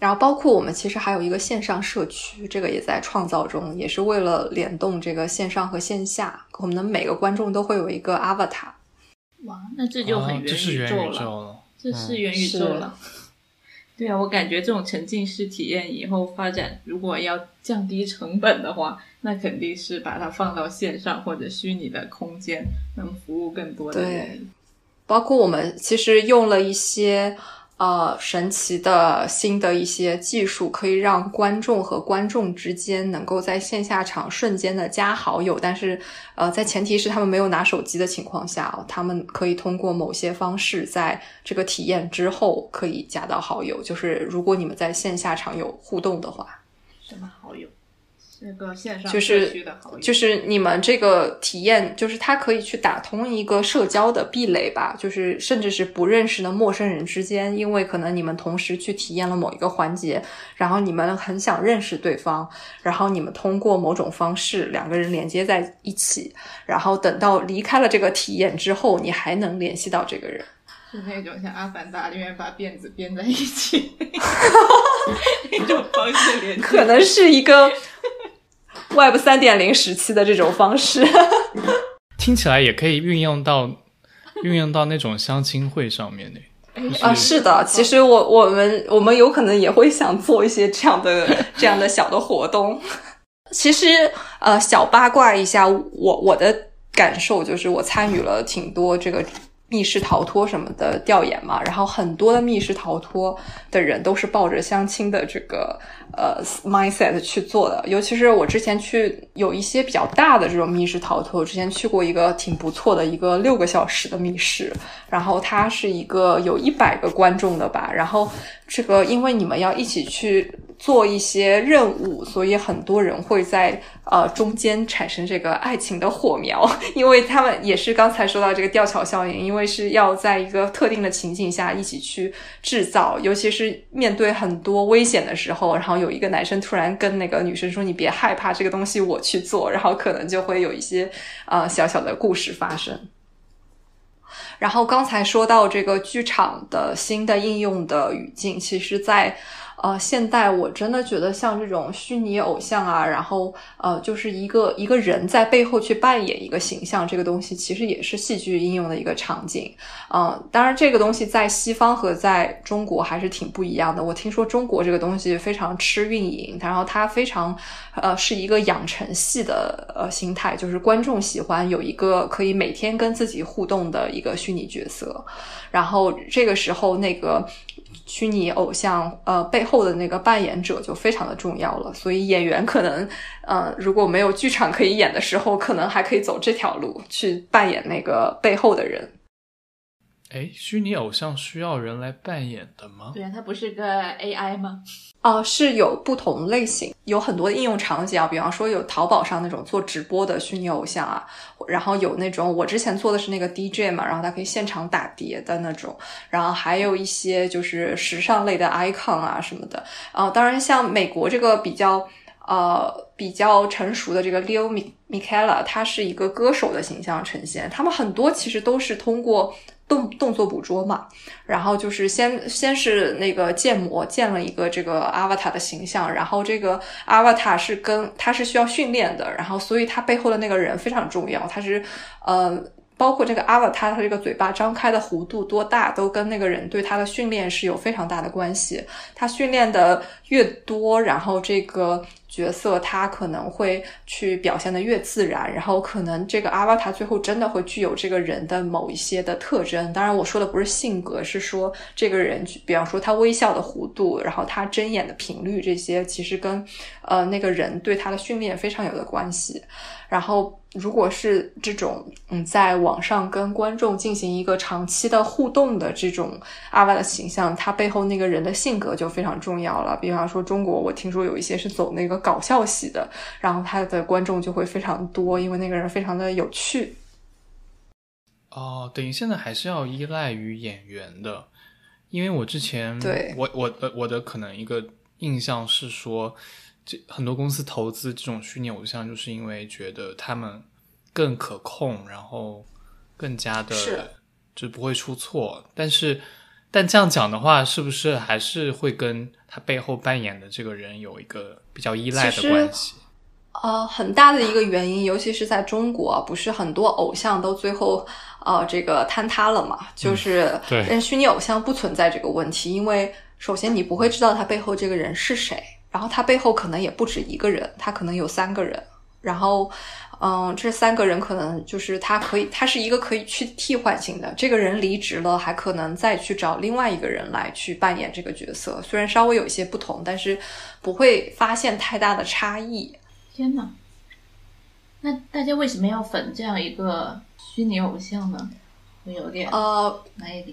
然后包括我们其实还有一个线上社区，这个也在创造中，也是为了联动这个线上和线下，我们的每个观众都会有一个 avatar。哇，那这就很元宇宙了。宇宙了。这是元宇宙了。(laughs) 对啊，我感觉这种沉浸式体验以后发展，如果要降低成本的话，那肯定是把它放到线上或者虚拟的空间，能服务更多的人。包括我们其实用了一些呃神奇的新的一些技术，可以让观众和观众之间能够在线下场瞬间的加好友，但是呃在前提是他们没有拿手机的情况下，他们可以通过某些方式在这个体验之后可以加到好友，就是如果你们在线下场有互动的话。什么好友？是个线上就是就是你们这个体验，就是它可以去打通一个社交的壁垒吧，就是甚至是不认识的陌生人之间，因为可能你们同时去体验了某一个环节，然后你们很想认识对方，然后你们通过某种方式两个人连接在一起，然后等到离开了这个体验之后，你还能联系到这个人。是那种像《阿凡达》里面把辫子编在一起 (laughs) 那种方式连接，可能是一个 Web 三点零时期的这种方式。听起来也可以运用到运用到那种相亲会上面的。啊，是的，其实我我们我们有可能也会想做一些这样的 (laughs) 这样的小的活动。其实呃，小八卦一下，我我的感受就是，我参与了挺多这个。密室逃脱什么的调研嘛，然后很多的密室逃脱的人都是抱着相亲的这个呃 mindset 去做的。尤其是我之前去有一些比较大的这种密室逃脱，我之前去过一个挺不错的一个六个小时的密室，然后它是一个有一百个观众的吧，然后这个因为你们要一起去。做一些任务，所以很多人会在呃中间产生这个爱情的火苗，(laughs) 因为他们也是刚才说到这个吊桥效应，因为是要在一个特定的情景下一起去制造，尤其是面对很多危险的时候，然后有一个男生突然跟那个女生说：“你别害怕，这个东西我去做。”然后可能就会有一些呃小小的故事发生。然后刚才说到这个剧场的新的应用的语境，其实，在呃，现代我真的觉得像这种虚拟偶像啊，然后呃，就是一个一个人在背后去扮演一个形象，这个东西其实也是戏剧应用的一个场景。嗯，当然这个东西在西方和在中国还是挺不一样的。我听说中国这个东西非常吃运营，然后它非常呃是一个养成系的呃心态，就是观众喜欢有一个可以每天跟自己互动的一个虚拟角色，然后这个时候那个。虚拟偶像呃背后的那个扮演者就非常的重要了，所以演员可能呃如果没有剧场可以演的时候，可能还可以走这条路去扮演那个背后的人。哎，虚拟偶像需要人来扮演的吗？对呀，它不是个 AI 吗？哦，是有不同类型，有很多应用场景啊。比方说，有淘宝上那种做直播的虚拟偶像啊，然后有那种我之前做的是那个 DJ 嘛，然后他可以现场打碟的那种，然后还有一些就是时尚类的 icon 啊什么的。啊，当然像美国这个比较呃比较成熟的这个 Leo Michaela，他是一个歌手的形象呈现，他们很多其实都是通过。动动作捕捉嘛，然后就是先先是那个建模建了一个这个 avatar 的形象，然后这个 avatar 是跟它是需要训练的，然后所以它背后的那个人非常重要，他是呃。包括这个 avatar，它这个嘴巴张开的弧度多大，都跟那个人对他的训练是有非常大的关系。他训练的越多，然后这个角色他可能会去表现的越自然，然后可能这个阿瓦塔最后真的会具有这个人的某一些的特征。当然，我说的不是性格，是说这个人，比方说他微笑的弧度，然后他睁眼的频率，这些其实跟呃那个人对他的训练非常有的关系。然后。如果是这种嗯，在网上跟观众进行一个长期的互动的这种阿瓦的形象，他背后那个人的性格就非常重要了。比方说中国，我听说有一些是走那个搞笑系的，然后他的观众就会非常多，因为那个人非常的有趣。哦，等于现在还是要依赖于演员的，因为我之前对我我的我的可能一个印象是说。很多公司投资这种虚拟偶像，就是因为觉得他们更可控，然后更加的就不会出错。但是，但这样讲的话，是不是还是会跟他背后扮演的这个人有一个比较依赖的关系？呃，很大的一个原因，尤其是在中国，不是很多偶像都最后呃这个坍塌了嘛？就是对，虚拟偶像不存在这个问题，因为首先你不会知道他背后这个人是谁。然后他背后可能也不止一个人，他可能有三个人。然后，嗯，这三个人可能就是他可以，他是一个可以去替换性的。这个人离职了，还可能再去找另外一个人来去扮演这个角色。虽然稍微有一些不同，但是不会发现太大的差异。天呐，那大家为什么要粉这样一个虚拟偶像呢？有点呃，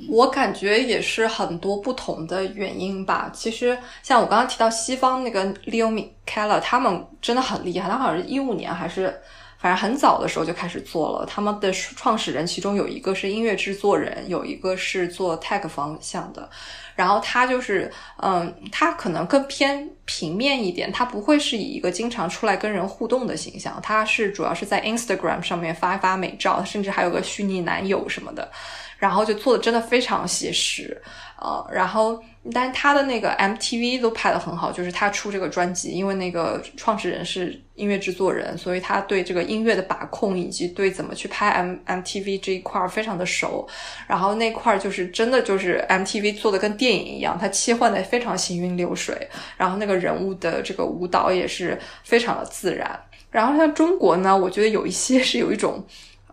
我感觉也是很多不同的原因吧。其实像我刚刚提到西方那个 Leo Michaela，他们真的很厉害。他好像是一五年还是反正很早的时候就开始做了。他们的创始人其中有一个是音乐制作人，有一个是做 tech 方向的。然后他就是，嗯，他可能更偏平面一点，他不会是以一个经常出来跟人互动的形象，他是主要是在 Instagram 上面发一发美照，甚至还有个虚拟男友什么的。然后就做的真的非常写实，呃，然后但他的那个 MTV 都拍的很好，就是他出这个专辑，因为那个创始人是音乐制作人，所以他对这个音乐的把控以及对怎么去拍 M MTV 这一块儿非常的熟，然后那块儿就是真的就是 MTV 做的跟电影一样，它切换的非常行云流水，然后那个人物的这个舞蹈也是非常的自然。然后像中国呢，我觉得有一些是有一种，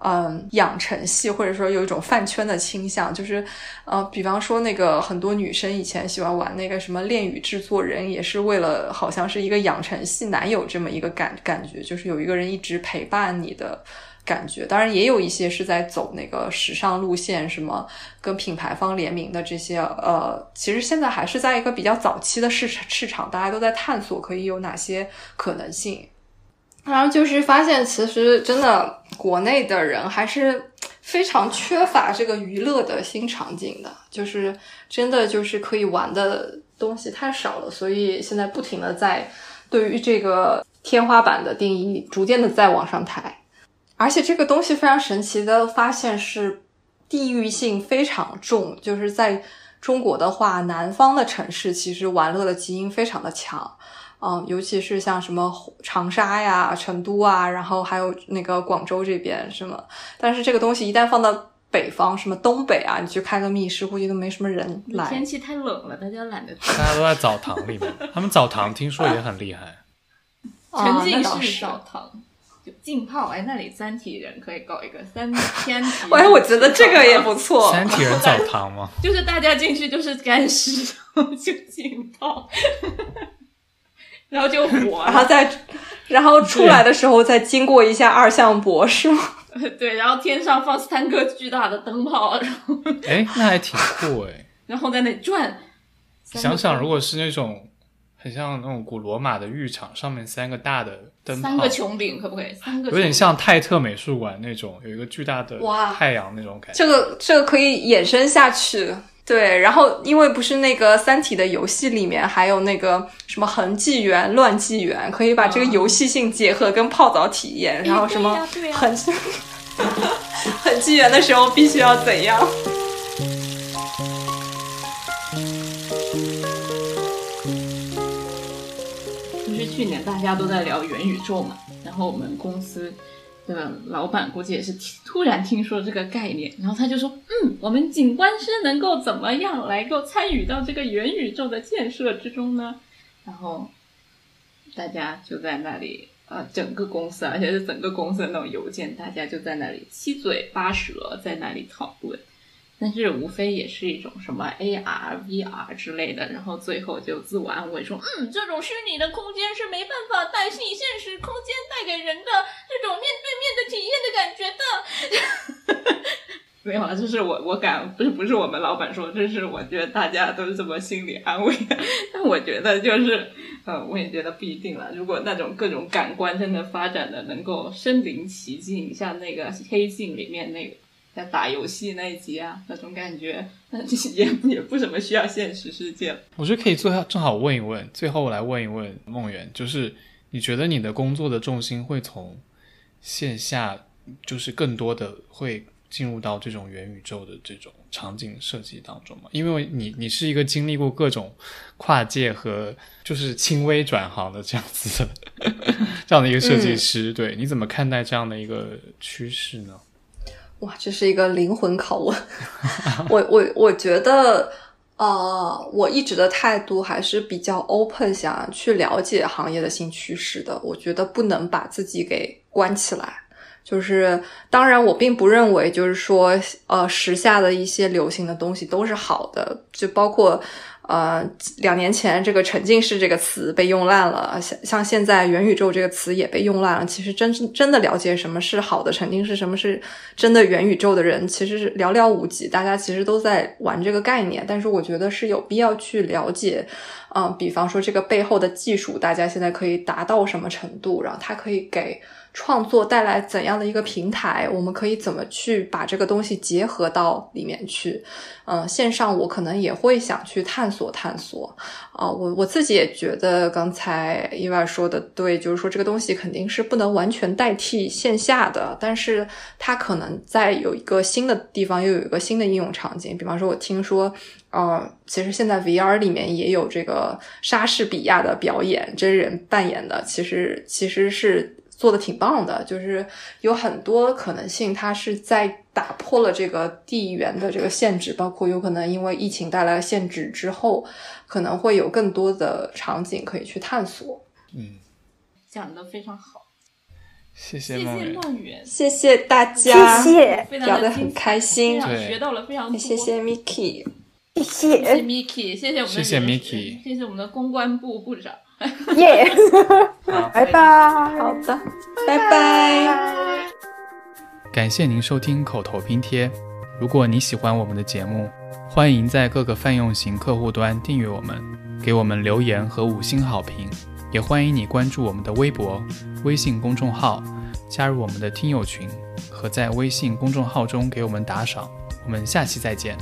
嗯，养成系或者说有一种饭圈的倾向，就是，呃，比方说那个很多女生以前喜欢玩那个什么恋与制作人，也是为了好像是一个养成系男友这么一个感感觉，就是有一个人一直陪伴你的。感觉，当然也有一些是在走那个时尚路线，什么跟品牌方联名的这些，呃，其实现在还是在一个比较早期的市场市场，大家都在探索可以有哪些可能性。然后就是发现，其实真的国内的人还是非常缺乏这个娱乐的新场景的，就是真的就是可以玩的东西太少了，所以现在不停的在对于这个天花板的定义逐渐的在往上抬。而且这个东西非常神奇的发现是地域性非常重，就是在中国的话，南方的城市其实玩乐的基因非常的强，嗯，尤其是像什么长沙呀、成都啊，然后还有那个广州这边什么，但是这个东西一旦放到北方，什么东北啊，你去开个密室，估计都没什么人来。天气太冷了，大家懒得去。大家都在澡堂里面，他们澡堂听说也很厉害。(laughs) 沉浸式澡堂。就浸泡，哎，那里三体人可以搞一个三天体。哎，我觉得这个也不错。三体人澡堂吗？(laughs) 就是大家进去就是干湿，然 (laughs) 后就浸泡，然后就火，然后再，(laughs) 然后出来的时候再经过一下二向箔，是吗？(laughs) 对，然后天上放三个巨大的灯泡，然后哎，那还挺酷哎。(laughs) 然后在那转。想想，如果是那种很像那种古罗马的浴场，上面三个大的灯泡，三个穹顶可不可以？三个有点像泰特美术馆那种，有一个巨大的哇太阳那种感觉。这个这个可以衍生下去。对，然后因为不是那个《三体》的游戏里面还有那个什么恒纪元、乱纪元，可以把这个游戏性结合跟泡澡体验，然后什么恒 (laughs) 恒纪元的时候必须要怎样？就是去年大家都在聊元宇宙嘛，然后我们公司的老板估计也是听突然听说这个概念，然后他就说，嗯，我们景观师能够怎么样来够参与到这个元宇宙的建设之中呢？然后大家就在那里。呃，整个公司，而且是整个公司的那种邮件，大家就在那里七嘴八舌，在那里讨论。但是无非也是一种什么 AR、VR 之类的，然后最后就自我安慰说，嗯，这种虚拟的空间是没办法代替现实空间带给人的这种面对面的体验的感觉的。(laughs) 没有啊，这是我我感不是不是我们老板说，这是我觉得大家都是这么心理安慰的。(laughs) 但我觉得就是，呃，我也觉得不一定了。如果那种各种感官真的发展的能够身临其境，像那个黑镜里面那个。在打游戏那一集啊，那种感觉，那 (laughs) 也也不怎么需要现实世界。我觉得可以最后正好问一问，最后来问一问梦圆，就是你觉得你的工作的重心会从线下，就是更多的会进入到这种元宇宙的这种场景设计当中吗？因为你你是一个经历过各种跨界和就是轻微转行的这样子的 (laughs) 这样的一个设计师，嗯、对，你怎么看待这样的一个趋势呢？哇，这是一个灵魂拷问。我我我觉得，呃，我一直的态度还是比较 open，想去了解行业的新趋势的。我觉得不能把自己给关起来。就是，当然，我并不认为，就是说，呃，时下的一些流行的东西都是好的，就包括。呃，两年前这个沉浸式这个词被用烂了，像像现在元宇宙这个词也被用烂了。其实真真的了解什么是好的沉浸式，什么是真的元宇宙的人，其实是寥寥无几。大家其实都在玩这个概念，但是我觉得是有必要去了解，嗯、比方说这个背后的技术，大家现在可以达到什么程度，然后它可以给创作带来怎样的一个平台，我们可以怎么去把这个东西结合到里面去。嗯，线上我可能也会想去探索探索。啊，我我自己也觉得刚才伊娃说的对，就是说这个东西肯定是不能完全代替线下的，但是它可能在有一个新的地方又有一个新的应用场景。比方说，我听说，呃，其实现在 VR 里面也有这个莎士比亚的表演，真人扮演的，其实其实是做的挺棒的，就是有很多可能性，它是在打破了这个地缘的这个限制，包括有可能因为疫情带来的限制之后。可能会有更多的场景可以去探索。嗯，讲的非常好，谢谢谢谢梦圆，谢谢大家，谢谢，非常聊得很开心学到了非常多。谢谢 Miki，谢谢谢谢，Miki，谢谢我们的谢谢 Miki 谢谢我们的公关部部长。(laughs) 耶，(laughs) 好拜拜，好的，拜拜。感谢您收听口头拼贴。如果你喜欢我们的节目，欢迎在各个泛用型客户端订阅我们，给我们留言和五星好评。也欢迎你关注我们的微博、微信公众号，加入我们的听友群，和在微信公众号中给我们打赏。我们下期再见。